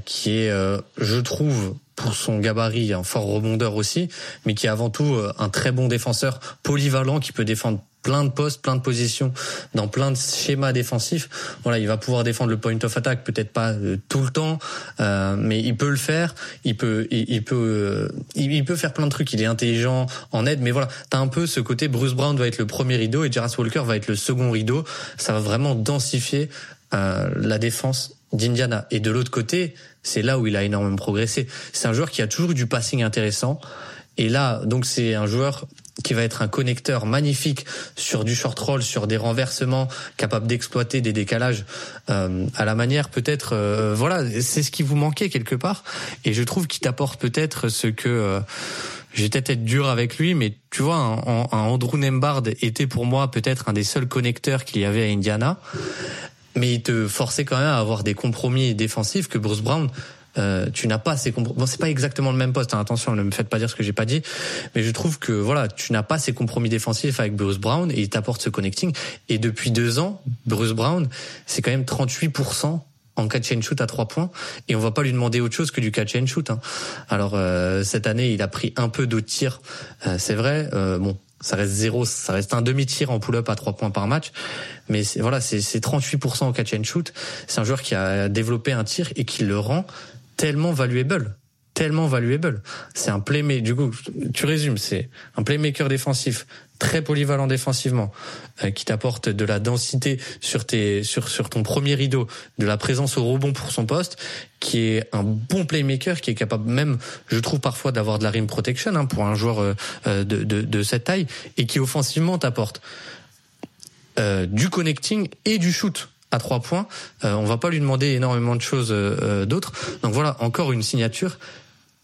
qui est, je trouve, pour son gabarit, un fort rebondeur aussi, mais qui est avant tout euh, un très bon défenseur polyvalent qui peut défendre plein de postes, plein de positions dans plein de schémas défensifs. Voilà, il va pouvoir défendre le point of attack, peut-être pas euh, tout le temps, euh, mais il peut le faire. Il peut, il, peut, il, peut faire plein de trucs. Il est intelligent en aide, mais voilà, t'as un peu ce côté. Bruce Brown va être le premier rideau et Jarrett Walker va être le second rideau. Ça va vraiment densifier la défense d'Indiana. Et de l'autre côté, c'est là où il a énormément progressé. C'est un joueur qui a toujours du passing intéressant. Et là, donc c'est un joueur qui va être un connecteur magnifique sur du short roll, sur des renversements, capable d'exploiter des décalages euh, à la manière peut-être, euh, voilà, c'est ce qui vous manquait quelque part. Et je trouve qu'il t'apporte peut-être ce que euh, j'ai peut-être être dur avec lui, mais tu vois, un, un Andrew Nembard était pour moi peut-être un des seuls connecteurs qu'il y avait à Indiana mais il te forçait quand même à avoir des compromis défensifs que Bruce Brown euh, tu n'as pas ces compromis. Bon, c'est pas exactement le même poste. Hein, attention, ne me faites pas dire ce que j'ai pas dit. Mais je trouve que voilà, tu n'as pas ces compromis défensifs avec Bruce Brown et il t'apporte ce connecting. Et depuis deux ans, Bruce Brown, c'est quand même 38% en catch and shoot à trois points et on va pas lui demander autre chose que du catch and shoot. Hein. Alors euh, cette année, il a pris un peu d'autres tirs, euh, c'est vrai. Euh, bon, ça reste zéro, ça reste un demi-tir en pull-up à trois points par match. Mais voilà, c'est 38% au catch and shoot. C'est un joueur qui a développé un tir et qui le rend tellement valuable tellement valuable. C'est un playmaker. Du coup, tu résumes, c'est un playmaker défensif très polyvalent défensivement, euh, qui t'apporte de la densité sur tes sur sur ton premier rideau, de la présence au rebond pour son poste, qui est un bon playmaker, qui est capable même, je trouve parfois d'avoir de la rim protection hein, pour un joueur euh, euh, de, de, de cette taille, et qui offensivement t'apporte du connecting et du shoot à trois points. Euh, on va pas lui demander énormément de choses d'autres. Donc voilà, encore une signature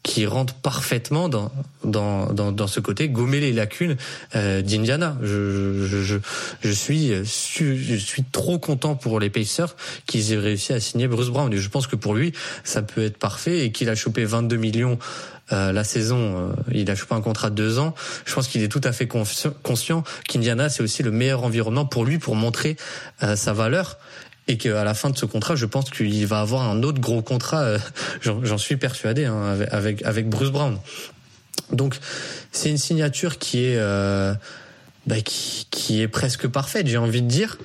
qui rentre parfaitement dans dans dans, dans ce côté gommer les lacunes euh, d'Indiana. Je, je, je, je suis je suis trop content pour les Pacers qu'ils aient réussi à signer Bruce Brown et je pense que pour lui ça peut être parfait et qu'il a chopé 22 millions euh, la saison, euh, il a chopé un contrat de deux ans. Je pense qu'il est tout à fait conscient qu'Indiana c'est aussi le meilleur environnement pour lui pour montrer euh, sa valeur et qu'à la fin de ce contrat, je pense qu'il va avoir un autre gros contrat. Euh, j'en suis persuadé hein, avec avec Bruce Brown. Donc c'est une signature qui est euh, bah, qui, qui, est presque parfaite, j'ai envie de dire.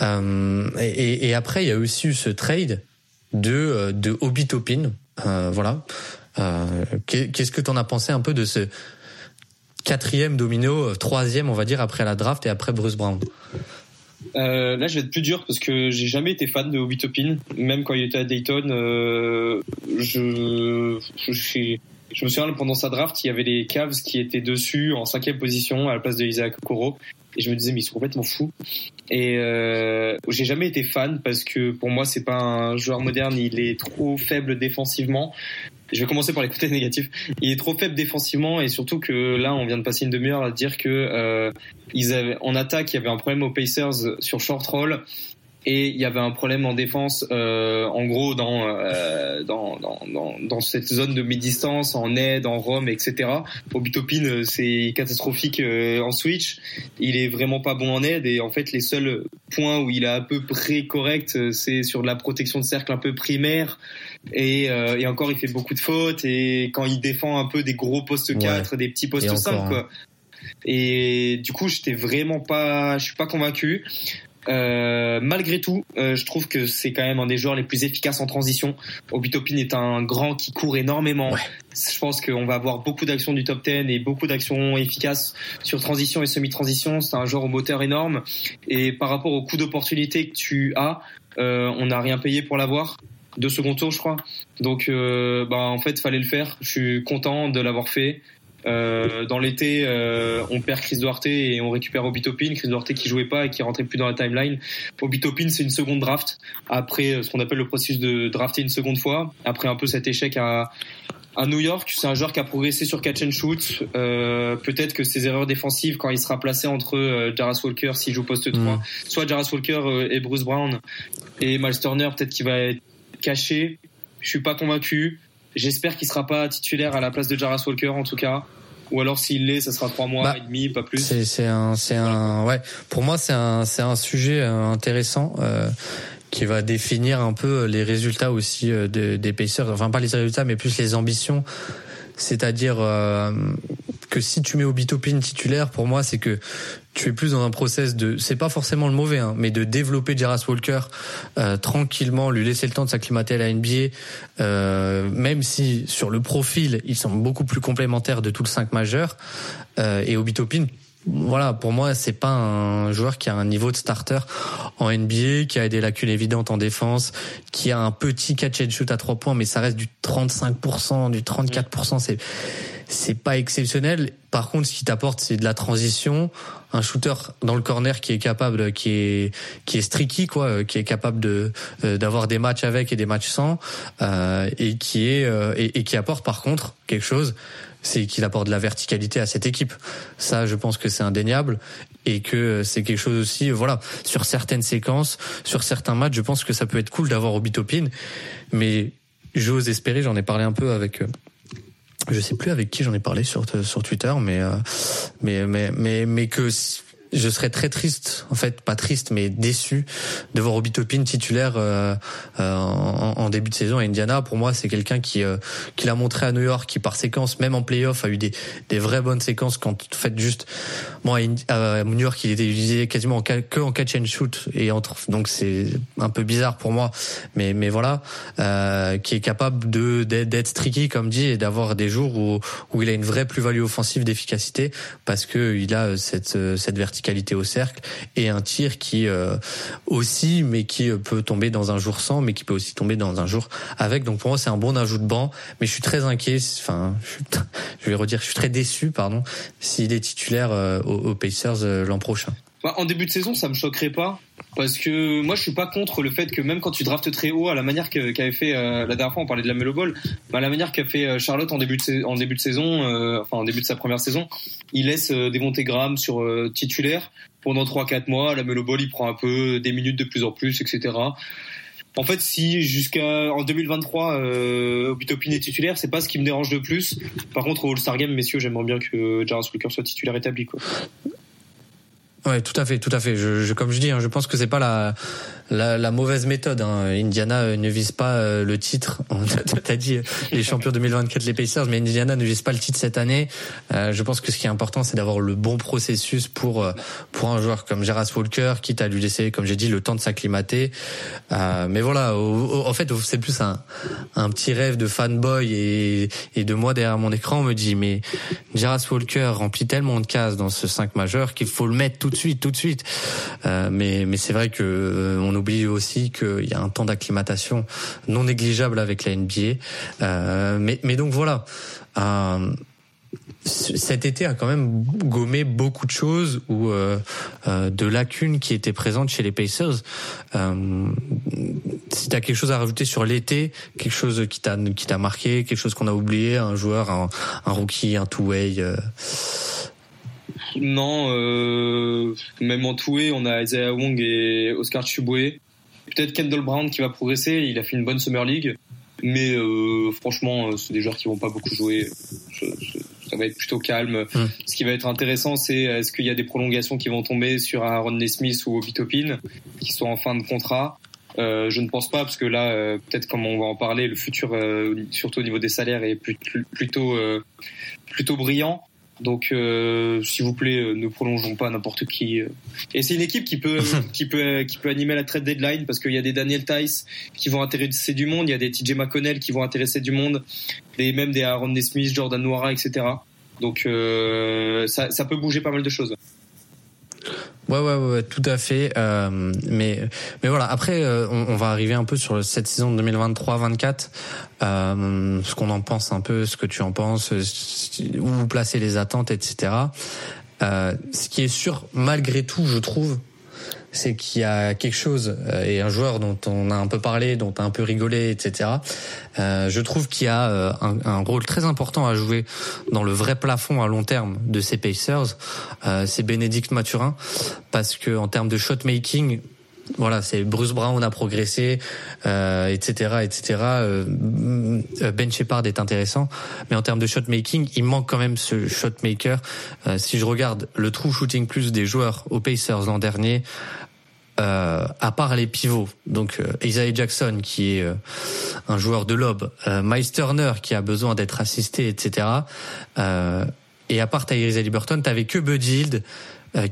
Euh, et, et, après, il y a aussi eu ce trade de euh, de Topin. Euh, voilà. Qu'est-ce que tu en as pensé un peu de ce quatrième domino, troisième, on va dire après la draft et après Bruce Brown? Euh, là, je vais être plus dur parce que j'ai jamais été fan de Obi Topin. Même quand il était à Dayton, euh, je, je, je, me souviens pendant sa draft, il y avait les Cavs qui étaient dessus en cinquième position à la place de Isaac Okoro. Et je me disais, mais ils sont complètement fous. Et euh, j'ai jamais été fan parce que pour moi, c'est pas un joueur moderne. Il est trop faible défensivement je vais commencer par les côtés négatifs. Il est trop faible défensivement et surtout que là, on vient de passer une demi-heure à dire que euh, ils avaient, en attaque, il y avait un problème aux Pacers sur short roll et il y avait un problème en défense, euh, en gros dans, euh, dans, dans, dans, dans, cette zone de mi-distance, en aide, en Rome, etc. Obitopin, euh, c'est catastrophique euh, en switch. Il est vraiment pas bon en aide et en fait les seuls points où il est à peu près correct, euh, c'est sur de la protection de cercle un peu primaire. Et, et encore, il fait beaucoup de fautes et quand il défend un peu des gros postes 4, des petits postes 5, quoi. Hein. Et du coup, j'étais vraiment pas, je suis pas convaincu. Euh, malgré tout, euh, je trouve que c'est quand même un des joueurs les plus efficaces en transition. Obitopin est un grand qui court énormément. Je pense qu'on va avoir beaucoup d'actions du top 10 et beaucoup d'actions efficaces sur transition et semi-transition. C'est un joueur au moteur énorme. Et par rapport au coût d'opportunité que tu as, euh, on n'a rien payé pour l'avoir. Deux second tour, je crois. Donc, euh, bah, en fait, fallait le faire. Je suis content de l'avoir fait. Euh, dans l'été, euh, on perd Chris Duarte et on récupère Obitopin. Chris Duarte qui jouait pas et qui rentrait plus dans la timeline. Obitopin, c'est une seconde draft après euh, ce qu'on appelle le processus de drafter une seconde fois. Après un peu cet échec à, à New York, c'est un joueur qui a progressé sur catch and shoot. Euh, Peut-être que ses erreurs défensives, quand il sera placé entre euh, Jarras Walker s'il joue poste 3, mm. soit Jarras Walker et Bruce Brown et Miles Turner, peut-être qu'il va être caché. Je suis pas convaincu. J'espère qu'il sera pas titulaire à la place de Jarras Walker en tout cas. Ou alors s'il l'est, ça sera trois mois bah, et demi, pas plus. C'est un, c'est un, ouais. Pour moi, c'est un, c'est un sujet euh, intéressant. Euh, qui va définir un peu les résultats aussi euh, des Pacers, enfin pas les résultats mais plus les ambitions c'est-à-dire euh, que si tu mets Obitopin titulaire, pour moi, c'est que tu es plus dans un process de, c'est pas forcément le mauvais, hein, mais de développer Jarras Walker euh, tranquillement, lui laisser le temps de s'acclimater à la NBA, euh, même si sur le profil ils sont beaucoup plus complémentaires de tout le 5 majeur. Euh, et Obitopin voilà, pour moi, c'est pas un joueur qui a un niveau de starter en NBA, qui a des lacunes évidentes en défense, qui a un petit catch and shoot à trois points, mais ça reste du 35%, du 34%, c'est c'est pas exceptionnel. Par contre, ce qui t'apporte, c'est de la transition, un shooter dans le corner qui est capable, qui est qui est streaky quoi, qui est capable de euh, d'avoir des matchs avec et des matchs sans, euh, et qui est euh, et, et qui apporte par contre quelque chose c'est qu'il apporte de la verticalité à cette équipe. Ça, je pense que c'est indéniable et que c'est quelque chose aussi, voilà, sur certaines séquences, sur certains matchs, je pense que ça peut être cool d'avoir Obitopin, mais j'ose espérer, j'en ai parlé un peu avec euh, je sais plus avec qui j'en ai parlé sur sur Twitter mais euh, mais mais mais mais que je serais très triste, en fait, pas triste, mais déçu de voir Obitopin titulaire euh, euh, en, en, début de saison à Indiana. Pour moi, c'est quelqu'un qui euh, qui l'a montré à New York, qui par séquence, même en playoff, a eu des des vraies bonnes séquences. Quand en fait juste, moi à New York, il était utilisé quasiment en, que en catch and shoot et entre, donc c'est un peu bizarre pour moi, mais mais voilà, euh, qui est capable de d'être tricky comme dit et d'avoir des jours où où il a une vraie plus-value offensive d'efficacité parce que il a cette cette verticalité qualité au cercle et un tir qui euh, aussi, mais qui euh, peut tomber dans un jour sans, mais qui peut aussi tomber dans un jour avec. Donc pour moi, c'est un bon ajout de banc, mais je suis très inquiet. Enfin, je, vais redire, je suis très déçu, pardon, s'il est titulaire euh, aux, Pacers l'an prochain. En début de saison, ça me choquerait pas. Parce que moi, je suis pas contre le fait que même quand tu draftes très haut, à la manière qu'avait fait euh, la dernière fois, on parlait de la Melo Ball, bah, la manière qu'a fait euh, Charlotte en début de, saison, euh, enfin en début de sa première saison, il laisse des montées grammes sur titulaire pendant 3-4 mois. La Melo Ball, il prend un peu des minutes de plus en plus, etc. En fait, si jusqu'à en 2023, euh, est titulaire, c'est pas ce qui me dérange le plus. Par contre, au All-Star Game, messieurs, j'aimerais bien que Jarvis Walker soit titulaire établi. Quoi. Ouais, tout à fait, tout à fait. Je, je comme je dis, hein, je pense que c'est pas la, la, la, mauvaise méthode. Hein. Indiana euh, ne vise pas euh, le titre. T'as dit euh, les champions 2024, les Pacers, mais Indiana ne vise pas le titre cette année. je pense que ce qui est important, c'est d'avoir le bon processus pour pour un joueur comme Geras Walker, quitte à lui laisser, comme j'ai dit, le temps de s'acclimater. mais voilà, en fait, c'est plus un, un petit rêve de fanboy et, et de moi derrière mon écran, on me dit, mais Geras Walker remplit tellement de cases dans ce 5 majeur qu'il faut le mettre tout de suite, tout de suite. mais mais c'est vrai que on oublie aussi qu'il y a un temps d'acclimatation non négligeable avec la NBA. Euh, mais, mais donc voilà. Euh, cet été a quand même gommé beaucoup de choses ou euh, de lacunes qui étaient présentes chez les Pacers. si tu as quelque chose à rajouter sur l'été, quelque chose qui t'a qui t'a marqué, quelque chose qu'on a oublié, un joueur, un, rookie, un two-way. Non, même en two-way, on a Isaiah Wong et Oscar Chuboué. Peut-être Kendall Brown qui va progresser. Il a fait une bonne Summer League. Mais euh, franchement, euh, c'est des joueurs qui vont pas beaucoup jouer. ça va être plutôt calme. Ce qui va être intéressant, c'est est-ce qu'il y a des prolongations qui vont tomber sur un Rodney Smith ou Obi Topin qui sont en fin de contrat? Euh, je ne pense pas parce que là, euh, peut-être comme on va en parler, le futur, surtout au niveau des salaires, est plutôt plutôt brillant. Donc, euh, s'il vous plaît, euh, ne prolongeons pas n'importe qui. Euh. Et c'est une équipe qui peut, qui peut, qui peut animer la trade deadline parce qu'il y a des Daniel Tice qui vont intéresser du monde, il y a des TJ McConnell qui vont intéresser du monde, des même des Aaron Smith, Jordan Noira, etc. Donc, ça, ça peut bouger pas mal de choses. Ouais, ouais, ouais, tout à fait. Euh, mais, mais voilà. Après, euh, on, on, va arriver un peu sur cette saison 2023-24. Euh, ce qu'on en pense un peu, ce que tu en penses, où placer les attentes, etc. Euh, ce qui est sûr, malgré tout, je trouve, c'est qu'il y a quelque chose euh, et un joueur dont on a un peu parlé, dont on a un peu rigolé, etc. Euh, je trouve qu'il y a euh, un, un, rôle très important à jouer dans le vrai plafond à long terme de ces Pacers. Euh, c'est Bénédicte Mathurin parce que en termes de shot making, voilà, c'est Bruce Brown a progressé, euh, etc., etc. Euh, ben Shepard est intéressant, mais en termes de shot making, il manque quand même ce shot maker. Euh, si je regarde le true shooting plus des joueurs aux Pacers l'an dernier, euh, à part les pivots, donc euh, Isaiah Jackson qui est euh, un joueur de lob, euh, Miles Turner qui a besoin d'être assisté, etc. et à part Tyrese Liberton, t'avais que Bud Hield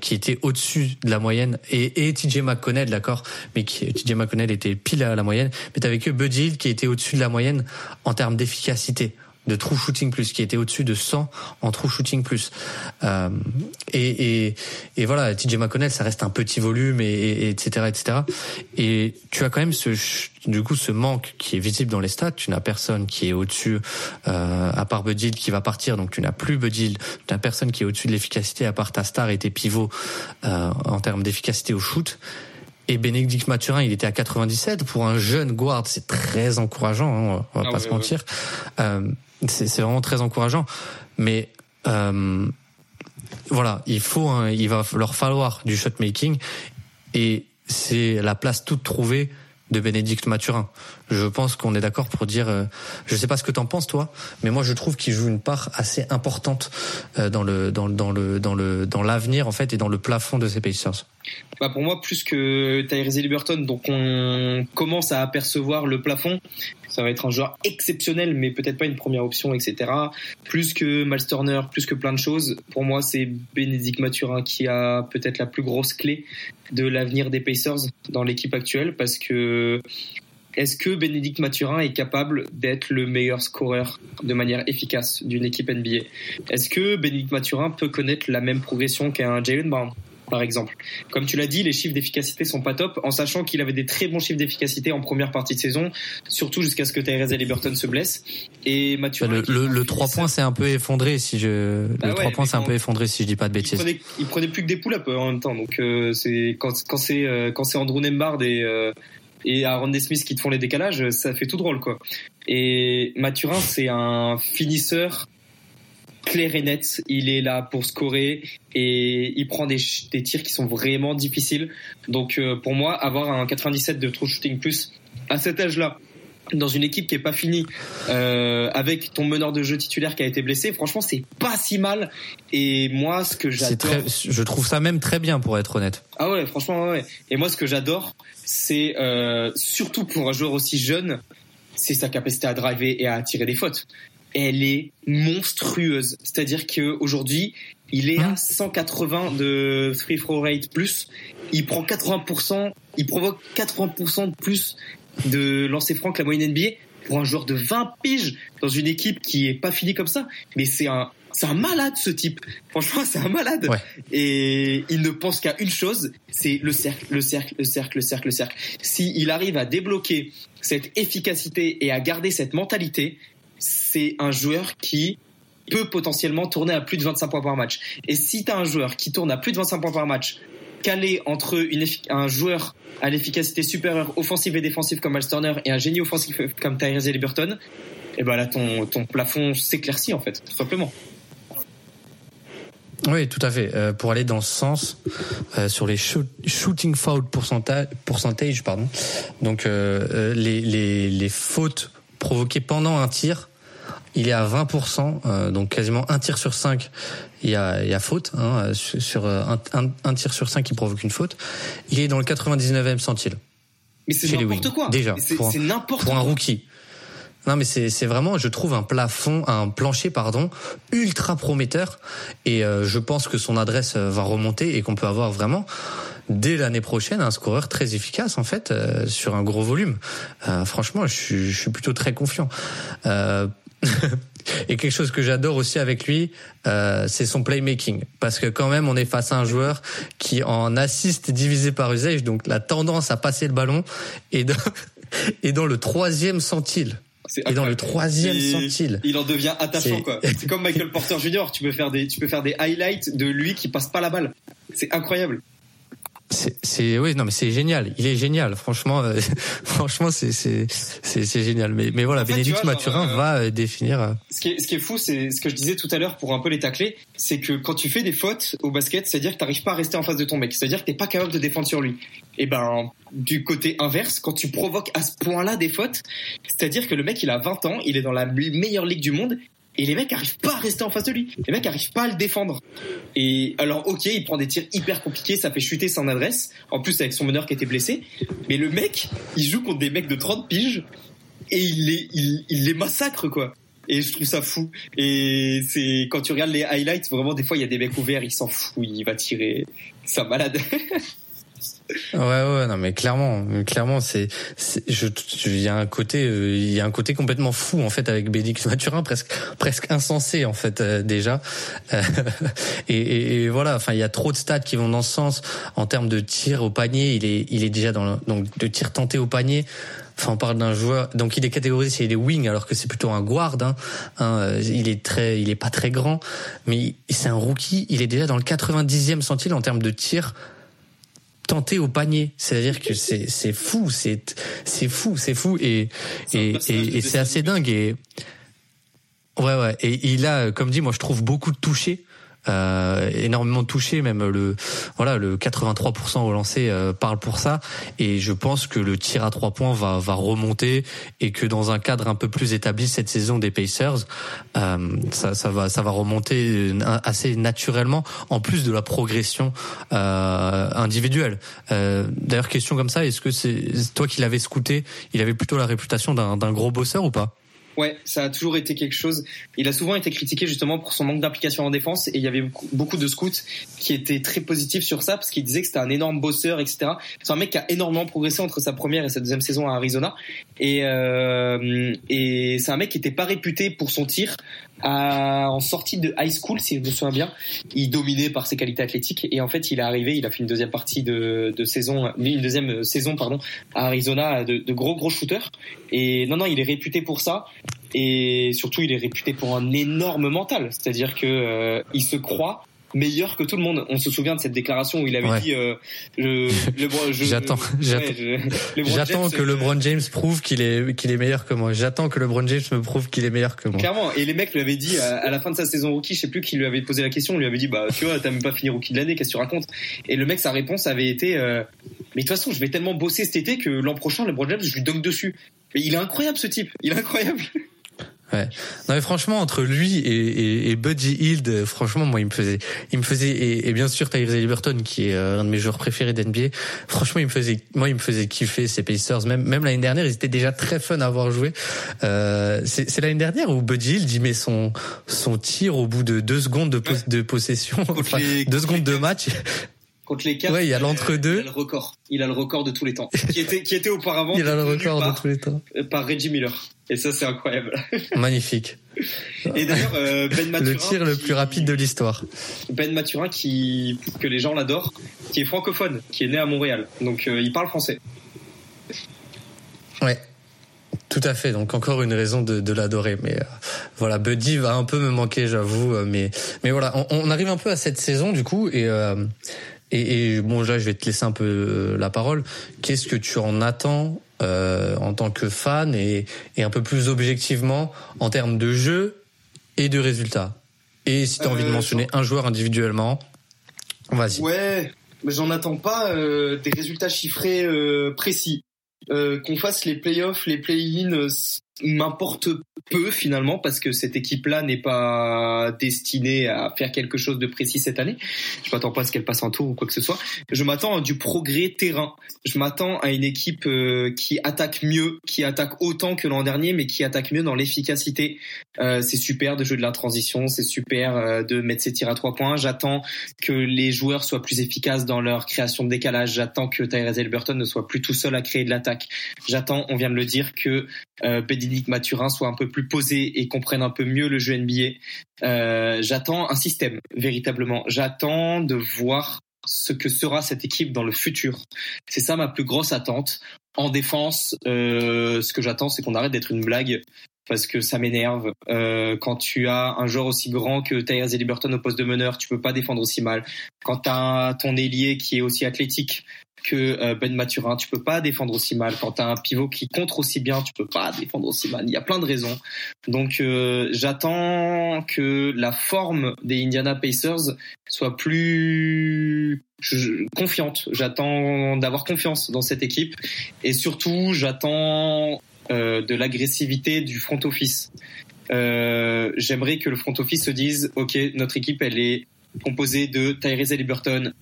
qui était au-dessus de la moyenne. Et, et TJ McConnell, d'accord, mais qui, TJ McConnell était pile à la moyenne, mais t'avais que Bud Hield qui était au-dessus de la moyenne en termes d'efficacité de true shooting plus, qui était au-dessus de 100 en true shooting plus. Euh, et, et, et, voilà, TJ McConnell, ça reste un petit volume, et, etc., etc. Et tu as quand même ce, du coup, ce manque qui est visible dans les stats. Tu n'as personne qui est au-dessus, euh, à part Budil qui va partir, donc tu n'as plus Budil. Tu n'as personne qui est au-dessus de l'efficacité à part ta star et tes pivots euh, en termes d'efficacité au shoot. Et Bénédicte Mathurin, il était à 97 pour un jeune guard, c'est très encourageant, hein, on va, ah pas se mentir. Euh, c'est vraiment très encourageant. Mais euh, voilà, il faut, il va leur falloir du shot making et c'est la place toute trouvée de Bénédicte Mathurin. Je pense qu'on est d'accord pour dire, euh, je sais pas ce que t'en penses toi, mais moi je trouve qu'il joue une part assez importante euh, dans le dans, dans le dans le dans l'avenir en fait et dans le plafond de ces Pacers. Bah pour moi plus que Tyrese Liberton, donc on commence à apercevoir le plafond. Ça va être un joueur exceptionnel, mais peut-être pas une première option, etc. Plus que Miles Turner, plus que plein de choses. Pour moi, c'est Bénédicte Mathurin qui a peut-être la plus grosse clé de l'avenir des Pacers dans l'équipe actuelle, parce que est-ce que Bénédicte Mathurin est capable d'être le meilleur scoreur de manière efficace d'une équipe NBA Est-ce que Bénédicte Mathurin peut connaître la même progression qu'un Jalen Brown? Par exemple. Comme tu l'as dit, les chiffres d'efficacité sont pas top, en sachant qu'il avait des très bons chiffres d'efficacité en première partie de saison, surtout jusqu'à ce que Tyrese Liberton se blesse. Et Mathieu. Bah, le, le, 3 points s'est un peu effondré si je. le 3 bah points s'est un peu effondré si je dis pas de bêtises. Il prenait, plus que des poules en même temps, donc euh, c'est quand, quand c'est euh, quand c'est Andrew Nembard et euh, et Aaron Smith qui te font les décalages, ça fait tout drôle quoi. Et Mathurin, c'est un finisseur clair et net. Il est là pour scorer et il prend des, des tirs qui sont vraiment difficiles. Donc euh, pour moi, avoir un 97 de true shooting plus à cet âge-là, dans une équipe qui est pas finie, euh, avec ton meneur de jeu titulaire qui a été blessé, franchement, c'est pas si mal. Et moi, ce que j'adore, je trouve ça même très bien pour être honnête. Ah ouais, franchement, ouais. Et moi, ce que j'adore, c'est euh, surtout pour un joueur aussi jeune, c'est sa capacité à driver et à tirer des fautes elle est monstrueuse. C'est-à-dire qu'aujourd'hui, il est à 180 hein de free throw rate plus. Il prend 80%, il provoque 80% de plus de lancer franc que la moyenne NBA pour un joueur de 20 piges dans une équipe qui est pas finie comme ça. Mais c'est un, c'est un malade ce type. Franchement, c'est un malade. Et il ne pense qu'à une chose, c'est le cercle, le cercle, le cercle, le cercle, le cercle. S'il arrive à débloquer cette efficacité et à garder cette mentalité, c'est un joueur qui peut potentiellement tourner à plus de 25 points par match. Et si tu as un joueur qui tourne à plus de 25 points par match, calé entre un joueur à l'efficacité supérieure offensive et défensive comme Al et un génie offensif comme Tyrese Liberton, et eh ben là ton, ton plafond s'éclaircit en fait, tout simplement. Oui, tout à fait. Euh, pour aller dans ce sens, euh, sur les shooting foul pourcentage, pourcentage pardon. Donc euh, les, les, les fautes provoquées pendant un tir, il est à 20%, euh, donc quasiment un tir sur 5, il y a, il y a faute, hein, sur euh, un, un, tir sur 5 qui provoque une faute. Il est dans le 99e centile. Mais c'est n'importe quoi. Déjà, c'est n'importe Pour un rookie. Non mais c'est vraiment je trouve un plafond un plancher pardon ultra prometteur et euh, je pense que son adresse va remonter et qu'on peut avoir vraiment dès l'année prochaine un scoreur très efficace en fait sur un gros volume. Euh, franchement, je suis, je suis plutôt très confiant. Et quelque chose que j'adore aussi avec lui, euh, c'est son playmaking. Parce que quand même, on est face à un joueur qui en assiste divisé par usage, donc la tendance à passer le ballon est dans, est dans le troisième centile. Et dans le troisième centile. Il en devient attachant quoi. C'est comme Michael Porter Jr. Tu peux faire des, tu peux faire des highlights de lui qui passe pas la balle. C'est incroyable. C'est oui non mais c'est génial. Il est génial. Franchement euh, franchement c'est c'est c'est génial. Mais mais voilà Bénédicte Mathurin euh, va euh, définir ce qui est ce qui est fou c'est ce que je disais tout à l'heure pour un peu les tacler c'est que quand tu fais des fautes au basket c'est à dire que t'arrives pas à rester en face de ton mec c'est à dire que t'es pas capable de défendre sur lui. Et ben du côté inverse quand tu provoques à ce point-là des fautes c'est à dire que le mec il a 20 ans il est dans la meilleure ligue du monde et les mecs arrivent pas à rester en face de lui. Les mecs arrivent pas à le défendre. Et alors, ok, il prend des tirs hyper compliqués, ça fait chuter son adresse. En plus, avec son meneur qui était blessé. Mais le mec, il joue contre des mecs de 30 piges et il les, il, les massacre, quoi. Et je trouve ça fou. Et c'est, quand tu regardes les highlights, vraiment, des fois, il y a des mecs ouverts, il s'en fout, il va tirer. C'est un malade. Ouais, ouais, non, mais clairement, clairement, c'est, je, il y a un côté, euh, il y a un côté complètement fou en fait avec Bédix Maturin, presque, presque insensé en fait euh, déjà. Euh, et, et, voilà, enfin, il y a trop de stats qui vont dans ce sens en termes de tir au panier. Il est, il est déjà dans le, donc de tir tenté au panier. Enfin, on parle d'un joueur, donc il est catégorisé, il est wing, alors que c'est plutôt un guard. Hein. Hein, il est très, il est pas très grand, mais c'est un rookie. Il est déjà dans le 90e centile en termes de tir tenté au panier. C'est-à-dire que c'est c'est fou, c'est c'est fou, c'est fou et et, et, c'est assez dingue et ouais ouais. Et il a comme dit moi je trouve beaucoup de touchés euh, énormément touché, même le voilà le 83% au lancer euh, parle pour ça. Et je pense que le tir à trois points va va remonter et que dans un cadre un peu plus établi cette saison des Pacers, euh, ça, ça va ça va remonter assez naturellement en plus de la progression euh, individuelle. Euh, d'ailleurs question comme ça, est-ce que c'est toi qui l'avais scouté, il avait plutôt la réputation d'un gros bosseur ou pas? Ouais, ça a toujours été quelque chose. Il a souvent été critiqué justement pour son manque d'implication en défense et il y avait beaucoup de scouts qui étaient très positifs sur ça parce qu'ils disaient que c'était un énorme bosseur, etc. C'est un mec qui a énormément progressé entre sa première et sa deuxième saison à Arizona et, euh, et c'est un mec qui était pas réputé pour son tir en sortie de high school, si je me souviens bien, il dominait par ses qualités athlétiques et en fait, il est arrivé, il a fait une deuxième partie de, de saison, une deuxième saison pardon, à Arizona de, de gros gros shooters. Et non non, il est réputé pour ça et surtout, il est réputé pour un énorme mental, c'est-à-dire que euh, il se croit meilleur que tout le monde. On se souvient de cette déclaration où il avait dit euh, j'attends j'attends que LeBron James prouve qu'il est qu'il est meilleur que moi. J'attends que LeBron James me prouve qu'il est meilleur que moi. Clairement et les mecs lui avaient dit à, la fin de sa saison rookie, je sais plus qui lui avait posé la question, on lui avait dit bah tu vois, t'as même pas fini rookie de l'année, qu'est-ce que tu racontes? Et le mec sa réponse avait été euh, mais de toute façon, je vais tellement bosser cet été que l'an prochain LeBron James, je lui donne dessus. Mais il est incroyable ce type, il est incroyable. Ouais. Non mais franchement entre lui et, et, et Buddy Hield, franchement moi il me faisait, il me faisait et, et bien sûr Tyrese Liberton qui est euh, un de mes joueurs préférés d'NBA. Franchement il me faisait, moi il me faisait kiffer ces Pacers. Même même l'année dernière ils étaient déjà très fun à avoir joué. Euh, c'est l'année dernière où Buddy Hield il met son son tir au bout de deux secondes de, de possession, enfin, deux secondes de match contre les Ouais, il y a l'entre-deux. Il a le record. Il a le record de tous les temps. qui était, qui était auparavant. il a le record de tous les temps. Par Reggie Miller. Et ça, c'est incroyable. Magnifique. Et d'ailleurs, euh, Ben Maturin. Le tir le plus rapide de l'histoire. Ben Maturin, qui, que les gens l'adorent, qui est francophone, qui est né à Montréal. Donc, euh, il parle français. Ouais. Tout à fait. Donc encore une raison de, de l'adorer. Mais euh, voilà, Buddy va un peu me manquer, j'avoue. Mais mais voilà, on, on, arrive un peu à cette saison du coup et et, et, bon, là, je vais te laisser un peu la parole. Qu'est-ce que tu en attends euh, en tant que fan et, et, un peu plus objectivement en termes de jeu et de résultats Et si tu as envie de euh, mentionner un joueur individuellement, vas-y. Ouais, mais j'en attends pas euh, des résultats chiffrés euh, précis. Qu'on fasse les playoffs, les play-in, m'importe peu finalement parce que cette équipe-là n'est pas destinée à faire quelque chose de précis cette année. Je m'attends pas à ce qu'elle passe un tour ou quoi que ce soit. Je m'attends à du progrès terrain. Je m'attends à une équipe euh, qui attaque mieux, qui attaque autant que l'an dernier, mais qui attaque mieux dans l'efficacité. Euh, c'est super de jouer de la transition, c'est super euh, de mettre ses tirs à trois points. J'attends que les joueurs soient plus efficaces dans leur création de décalage. J'attends que Tyrese Haliburton ne soit plus tout seul à créer de l'attaque. J'attends, on vient de le dire, que euh, Maturin soit un peu plus posé et comprenne un peu mieux le jeu NBA. Euh, j'attends un système, véritablement. J'attends de voir ce que sera cette équipe dans le futur. C'est ça ma plus grosse attente. En défense, euh, ce que j'attends, c'est qu'on arrête d'être une blague parce que ça m'énerve. Euh, quand tu as un joueur aussi grand que Tyrese Liberton au poste de meneur, tu peux pas défendre aussi mal. Quand tu as ton ailier qui est aussi athlétique, que euh, Ben Maturin. Tu peux pas défendre aussi mal. Quand tu as un pivot qui contre aussi bien, tu peux pas défendre aussi mal. Il y a plein de raisons. Donc euh, j'attends que la forme des Indiana Pacers soit plus confiante. J'attends d'avoir confiance dans cette équipe et surtout j'attends euh, de l'agressivité du front office. J'aimerais que le front office se dise ok notre équipe elle est composée de Tyrese Liberton,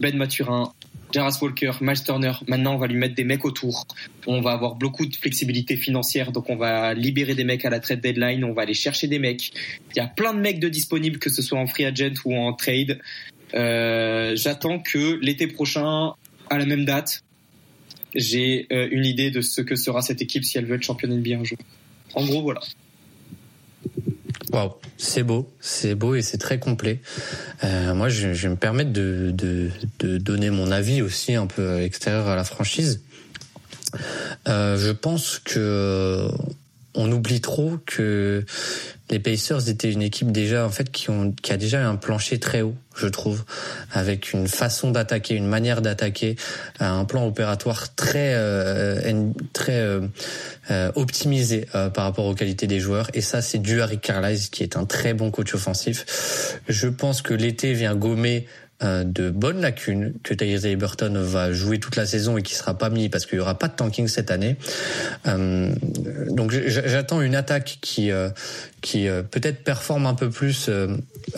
Ben Maturin, Jaras Walker, Miles Turner, maintenant on va lui mettre des mecs autour. On va avoir beaucoup de flexibilité financière, donc on va libérer des mecs à la trade deadline, on va aller chercher des mecs. Il y a plein de mecs de disponibles, que ce soit en free agent ou en trade. Euh, j'attends que l'été prochain, à la même date, j'ai euh, une idée de ce que sera cette équipe si elle veut être championne NBA un jour. En gros, voilà. Waouh, c'est beau, c'est beau et c'est très complet. Euh, moi, je, vais me permettre de, donner mon avis aussi un peu extérieur à la franchise. Euh, je pense que on oublie trop que les Pacers étaient une équipe déjà en fait qui ont qui a déjà un plancher très haut, je trouve, avec une façon d'attaquer, une manière d'attaquer, un plan opératoire très euh, très euh, euh, optimisé par rapport aux qualités des joueurs et ça c'est dû à Rick Carlisle qui est un très bon coach offensif. Je pense que l'été vient gommer euh, de bonnes lacunes que Tyrese Burton va jouer toute la saison et qui sera pas mis parce qu'il y aura pas de tanking cette année. Euh, donc j'attends une attaque qui euh, qui peut-être performe un peu plus,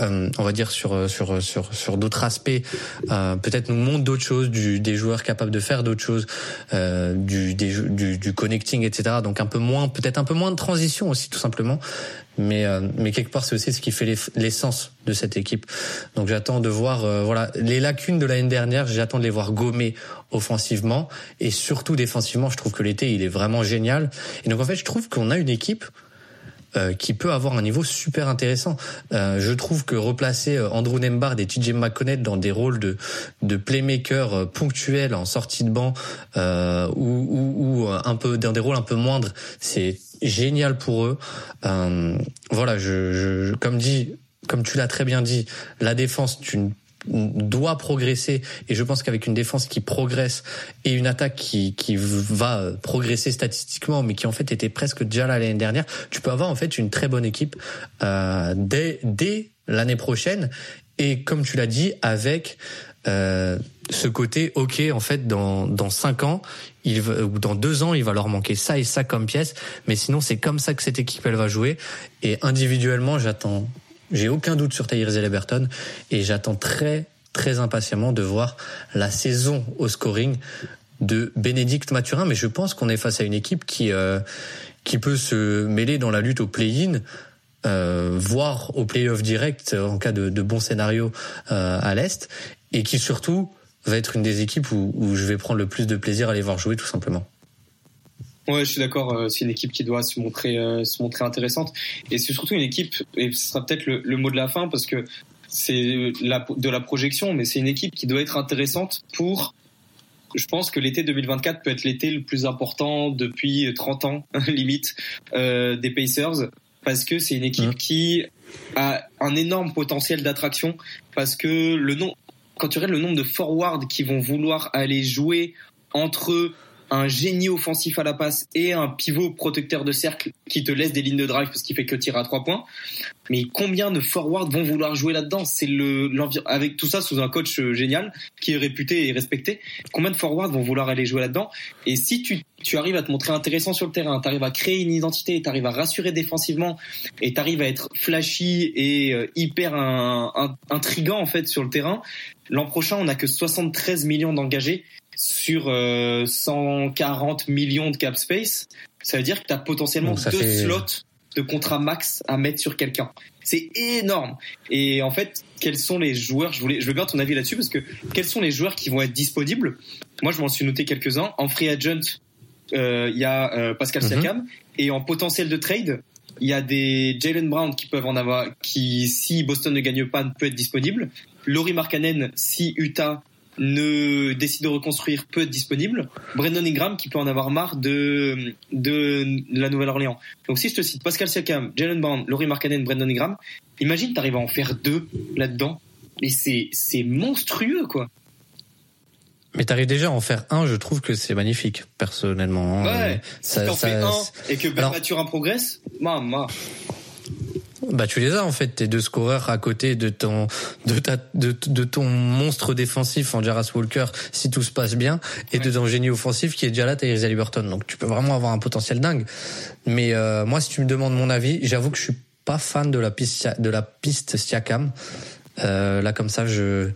on va dire sur sur sur sur d'autres aspects, peut-être nous montre d'autres choses, du, des joueurs capables de faire d'autres choses, du, du du connecting, etc. Donc un peu moins, peut-être un peu moins de transition aussi tout simplement mais euh, mais quelque part c'est aussi ce qui fait l'essence de cette équipe. Donc j'attends de voir euh, voilà les lacunes de l'année dernière, j'attends de les voir gommer offensivement et surtout défensivement. Je trouve que l'été il est vraiment génial. Et donc en fait je trouve qu'on a une équipe euh, qui peut avoir un niveau super intéressant. Euh, je trouve que replacer euh, Andrew Nembard et TJ McConnell dans des rôles de, de playmaker ponctuels en sortie de banc ou, ou, ou, un peu dans des rôles un peu moindres, c'est génial pour eux. voilà, je, je, comme dit, comme tu l'as très bien dit, la défense, tu doit progresser et je pense qu'avec une défense qui progresse et une attaque qui, qui va progresser statistiquement mais qui en fait était presque déjà là l'année dernière, tu peux avoir en fait une très bonne équipe euh, dès, dès l'année prochaine et comme tu l'as dit avec euh, ce côté ok en fait dans dans cinq ans il ou dans deux ans il va leur manquer ça et ça comme pièce mais sinon c'est comme ça que cette équipe elle va jouer et individuellement j'attends j'ai aucun doute sur Tyrese Liberton et j'attends très très impatiemment de voir la saison au scoring de Bénédicte Mathurin. Mais je pense qu'on est face à une équipe qui euh, qui peut se mêler dans la lutte au play-in. Euh, voire au play-off direct en cas de, de bon scénario euh, à l'Est, et qui surtout va être une des équipes où, où je vais prendre le plus de plaisir à les voir jouer tout simplement. Ouais, je suis d'accord. Euh, c'est une équipe qui doit se montrer, euh, se montrer intéressante. Et c'est surtout une équipe, et ce sera peut-être le, le, mot de la fin, parce que c'est de la projection, mais c'est une équipe qui doit être intéressante pour. Je pense que l'été 2024 peut être l'été le plus important depuis 30 ans, limite, euh, des Pacers, parce que c'est une équipe qui a un énorme potentiel d'attraction, parce que le nom, quand tu regardes le nombre de forwards qui vont vouloir aller jouer entre un génie offensif à la passe et un pivot protecteur de cercle qui te laisse des lignes de drive parce qu'il fait que tirer à trois points. Mais combien de forwards vont vouloir jouer là-dedans? C'est le avec tout ça sous un coach euh, génial qui est réputé et respecté. Combien de forwards vont vouloir aller jouer là-dedans? Et si tu tu arrives à te montrer intéressant sur le terrain, tu arrives à créer une identité, tu arrives à rassurer défensivement et tu arrives à être flashy et euh, hyper un, intrigant en fait sur le terrain. L'an prochain, on a que 73 millions d'engagés sur 140 euh, millions de cap space, ça veut dire que tu as potentiellement deux slots de contrat max à mettre sur quelqu'un. C'est énorme. Et en fait, quels sont les joueurs? Je voulais, je veux bien ton avis là-dessus parce que quels sont les joueurs qui vont être disponibles? Moi, je m'en suis noté quelques-uns. En free agent, il y a euh, Pascal mhm. Siakam et en potentiel de trade, il y a des Jalen Brown qui peuvent en avoir, qui si Boston ne gagne pas, peut être disponible. Laurie Markkanen si Utah ne décide de reconstruire peut être disponible. Brandon Ingram qui peut en avoir marre de, de, la Nouvelle-Orléans. Donc si je te cite Pascal Siakam, Jalen Brown, Laurie Markkanen, Brandon Ingram, imagine t'arrives à en faire deux là-dedans. Et c'est, c'est monstrueux, quoi. Mais t'arrives déjà à en faire un, je trouve que c'est magnifique, personnellement. Ouais, si t'en fais un et que Ben Mathurin progresse, maman. Bah tu les as en fait tes deux scoreurs à côté de ton de ta de, de ton monstre défensif en Jarras Walker si tout se passe bien et de ton génie offensif qui est déjà là Tyrese Liberton donc tu peux vraiment avoir un potentiel dingue mais euh, moi si tu me demandes mon avis j'avoue que je suis pas fan de la piste de la piste Siakam euh, là comme ça je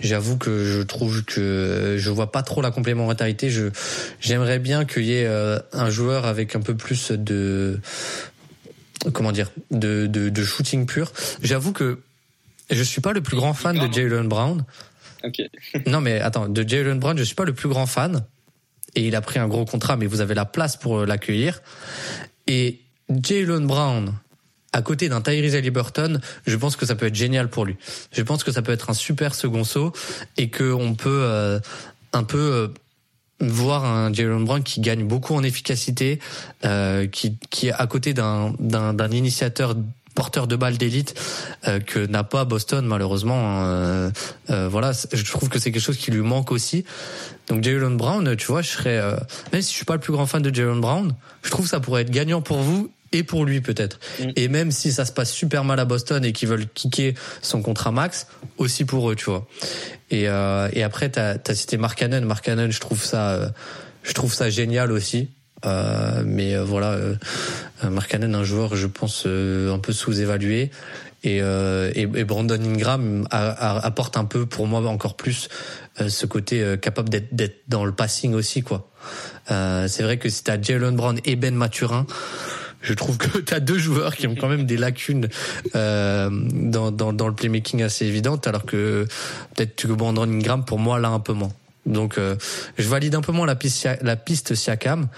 j'avoue que je trouve que je vois pas trop la complémentarité je j'aimerais bien qu'il y ait euh, un joueur avec un peu plus de comment dire, de, de, de shooting pur. J'avoue que je suis pas le plus grand fan de Jalen Brown. Okay. non mais attends, de Jalen Brown, je suis pas le plus grand fan. Et il a pris un gros contrat, mais vous avez la place pour euh, l'accueillir. Et Jalen Brown, à côté d'un Tyrese Liberton, je pense que ça peut être génial pour lui. Je pense que ça peut être un super second saut et que on peut euh, un peu euh, voir un Jalen Brown qui gagne beaucoup en efficacité, euh, qui, qui est à côté d'un, d'un, initiateur porteur de balles d'élite euh, que n'a pas Boston malheureusement. Euh, euh, voilà, je trouve que c'est quelque chose qui lui manque aussi. Donc Jalen Brown, tu vois, je serais euh, même si je suis pas le plus grand fan de Jalen Brown, je trouve que ça pourrait être gagnant pour vous et pour lui peut-être. Mm. Et même si ça se passe super mal à Boston et qu'ils veulent kicker son contrat max, aussi pour eux, tu vois. Et, euh, et après, t'as as cité Mark Cannon. Mark Cannon, je trouve ça, euh, je trouve ça génial aussi. Euh, mais euh, voilà, euh, Mark Cannon, un joueur, je pense, un peu sous-évalué. Et, et, et, Brandon Ingram apporte un peu pour moi encore plus ce côté capable d'être dans le passing aussi quoi. c'est vrai que si t'as Jalen Brown et Ben Maturin, je trouve que tu as deux joueurs qui ont quand même des lacunes euh, dans, dans, dans, le playmaking assez évidentes, alors que peut-être que Brandon Ingram, pour moi, là, un peu moins. Donc, euh, je valide un peu moins la piste, la piste Siakam,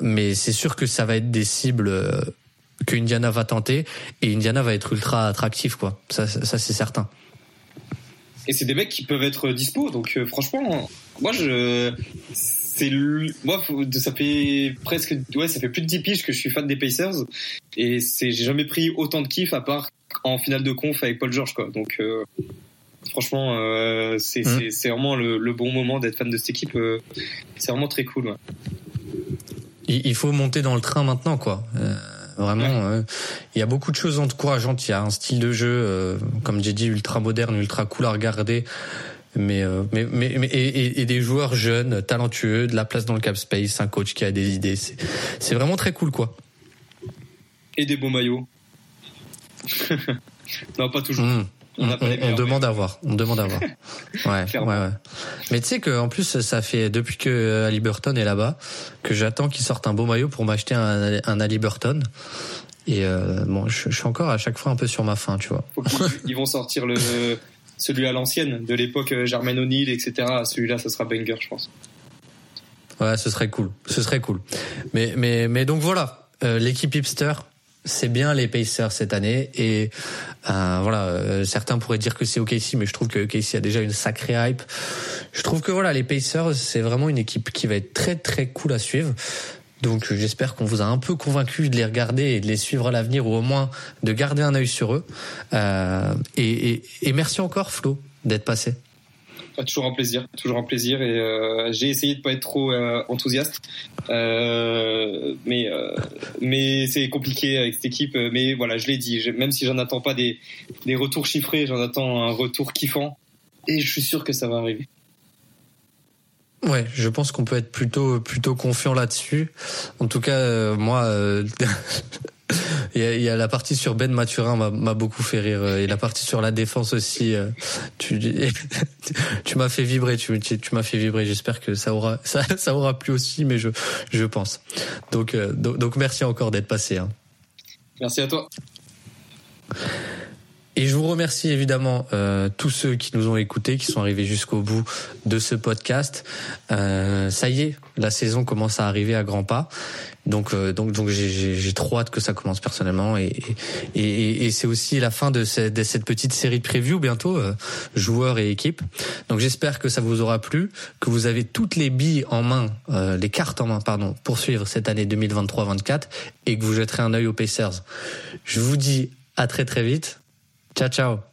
mais c'est sûr que ça va être des cibles euh, que Indiana va tenter et Indiana va être ultra attractif quoi. Ça, ça, c'est certain. Et c'est des mecs qui peuvent être dispo. Donc euh, franchement, moi je c'est moi ça fait presque ouais ça fait plus de 10 piges que je suis fan des Pacers et c'est j'ai jamais pris autant de kiff à part en finale de conf avec Paul George quoi. Donc euh, franchement euh, c'est mmh. vraiment le, le, bon moment d'être fan de cette équipe. c'est vraiment très cool. Ouais. Il, faut monter dans le train maintenant quoi. Vraiment, il y a beaucoup de choses encourageantes. Il y a un style de jeu, euh, comme j'ai dit, ultra moderne, ultra cool à regarder. Mais, euh, mais, mais, mais et, des joueurs jeunes, talentueux, de la place dans le cap space, un coach qui a des idées. C'est vraiment très cool, quoi. Et des beaux maillots. non, pas toujours. Mmh. On, demande à voir. On demande à voir. Ouais, ouais, ouais. Mais tu sais que en plus, ça fait depuis que euh, Ali Burton est là-bas que j'attends qu'il sorte un beau maillot pour m'acheter un, un Ali Burton. Et euh, bon, je, suis encore à chaque fois un peu sur ma faim, tu vois. Ils vont sortir le celui à l'ancienne, de l'époque euh, Jermaine O'Neill, etc. Celui-là, ce sera banger, je pense. Ouais, ce serait cool. Ce serait cool. Mais mais mais donc voilà, l'équipe hipster c'est bien les Pacers cette année et euh, voilà euh, certains pourraient dire que c'est OKC mais je trouve que OKC a déjà une sacrée hype je trouve que voilà les Pacers c'est vraiment une équipe qui va être très très cool à suivre donc j'espère qu'on vous a un peu convaincu de les regarder et de les suivre à l'avenir ou au moins de garder un œil sur eux euh, et, merci encore Flo d'être passé toujours un plaisir, toujours un plaisir. Et euh, j'ai essayé de pas être trop euh, enthousiaste, mais mais c'est compliqué avec cette équipe. Mais voilà, je l'ai dit. Même si j'en attends pas des des retours chiffrés, j'en attends un retour kiffant. Et je suis sûr que ça va arriver. Ouais, je pense qu'on peut être plutôt plutôt confiant là-dessus. En tout cas, moi, Il y, a, la partie sur Ben Mathurin m'a beaucoup fait rire euh, et la partie sur la défense aussi. Euh, tu, tu m'as fait vibrer, tu, tu, m'as fait vibrer. J'espère que ça aura ça, ça aura plu aussi, mais je je pense. Euh, donc, merci encore d'être passé. Hein. Merci à toi. Et je vous remercie évidemment euh, tous ceux qui nous ont écoutés, qui sont arrivés jusqu'au bout de ce podcast. Euh, ça y est, la saison commence à arriver à grands pas. Donc, euh, donc, donc, j'ai trop hâte que ça commence personnellement, et, et, et c'est aussi la fin de cette, petite série de preview bientôt, euh, joueurs et équipes. Donc, j'espère que ça vous aura plu, que vous avez toutes les billes en main, euh, les cartes en main, pardon, pour suivre cette année 2023-24, et que vous jetterez un œil aux Pacers. Je vous dis à très très vite. Ciao, ciao.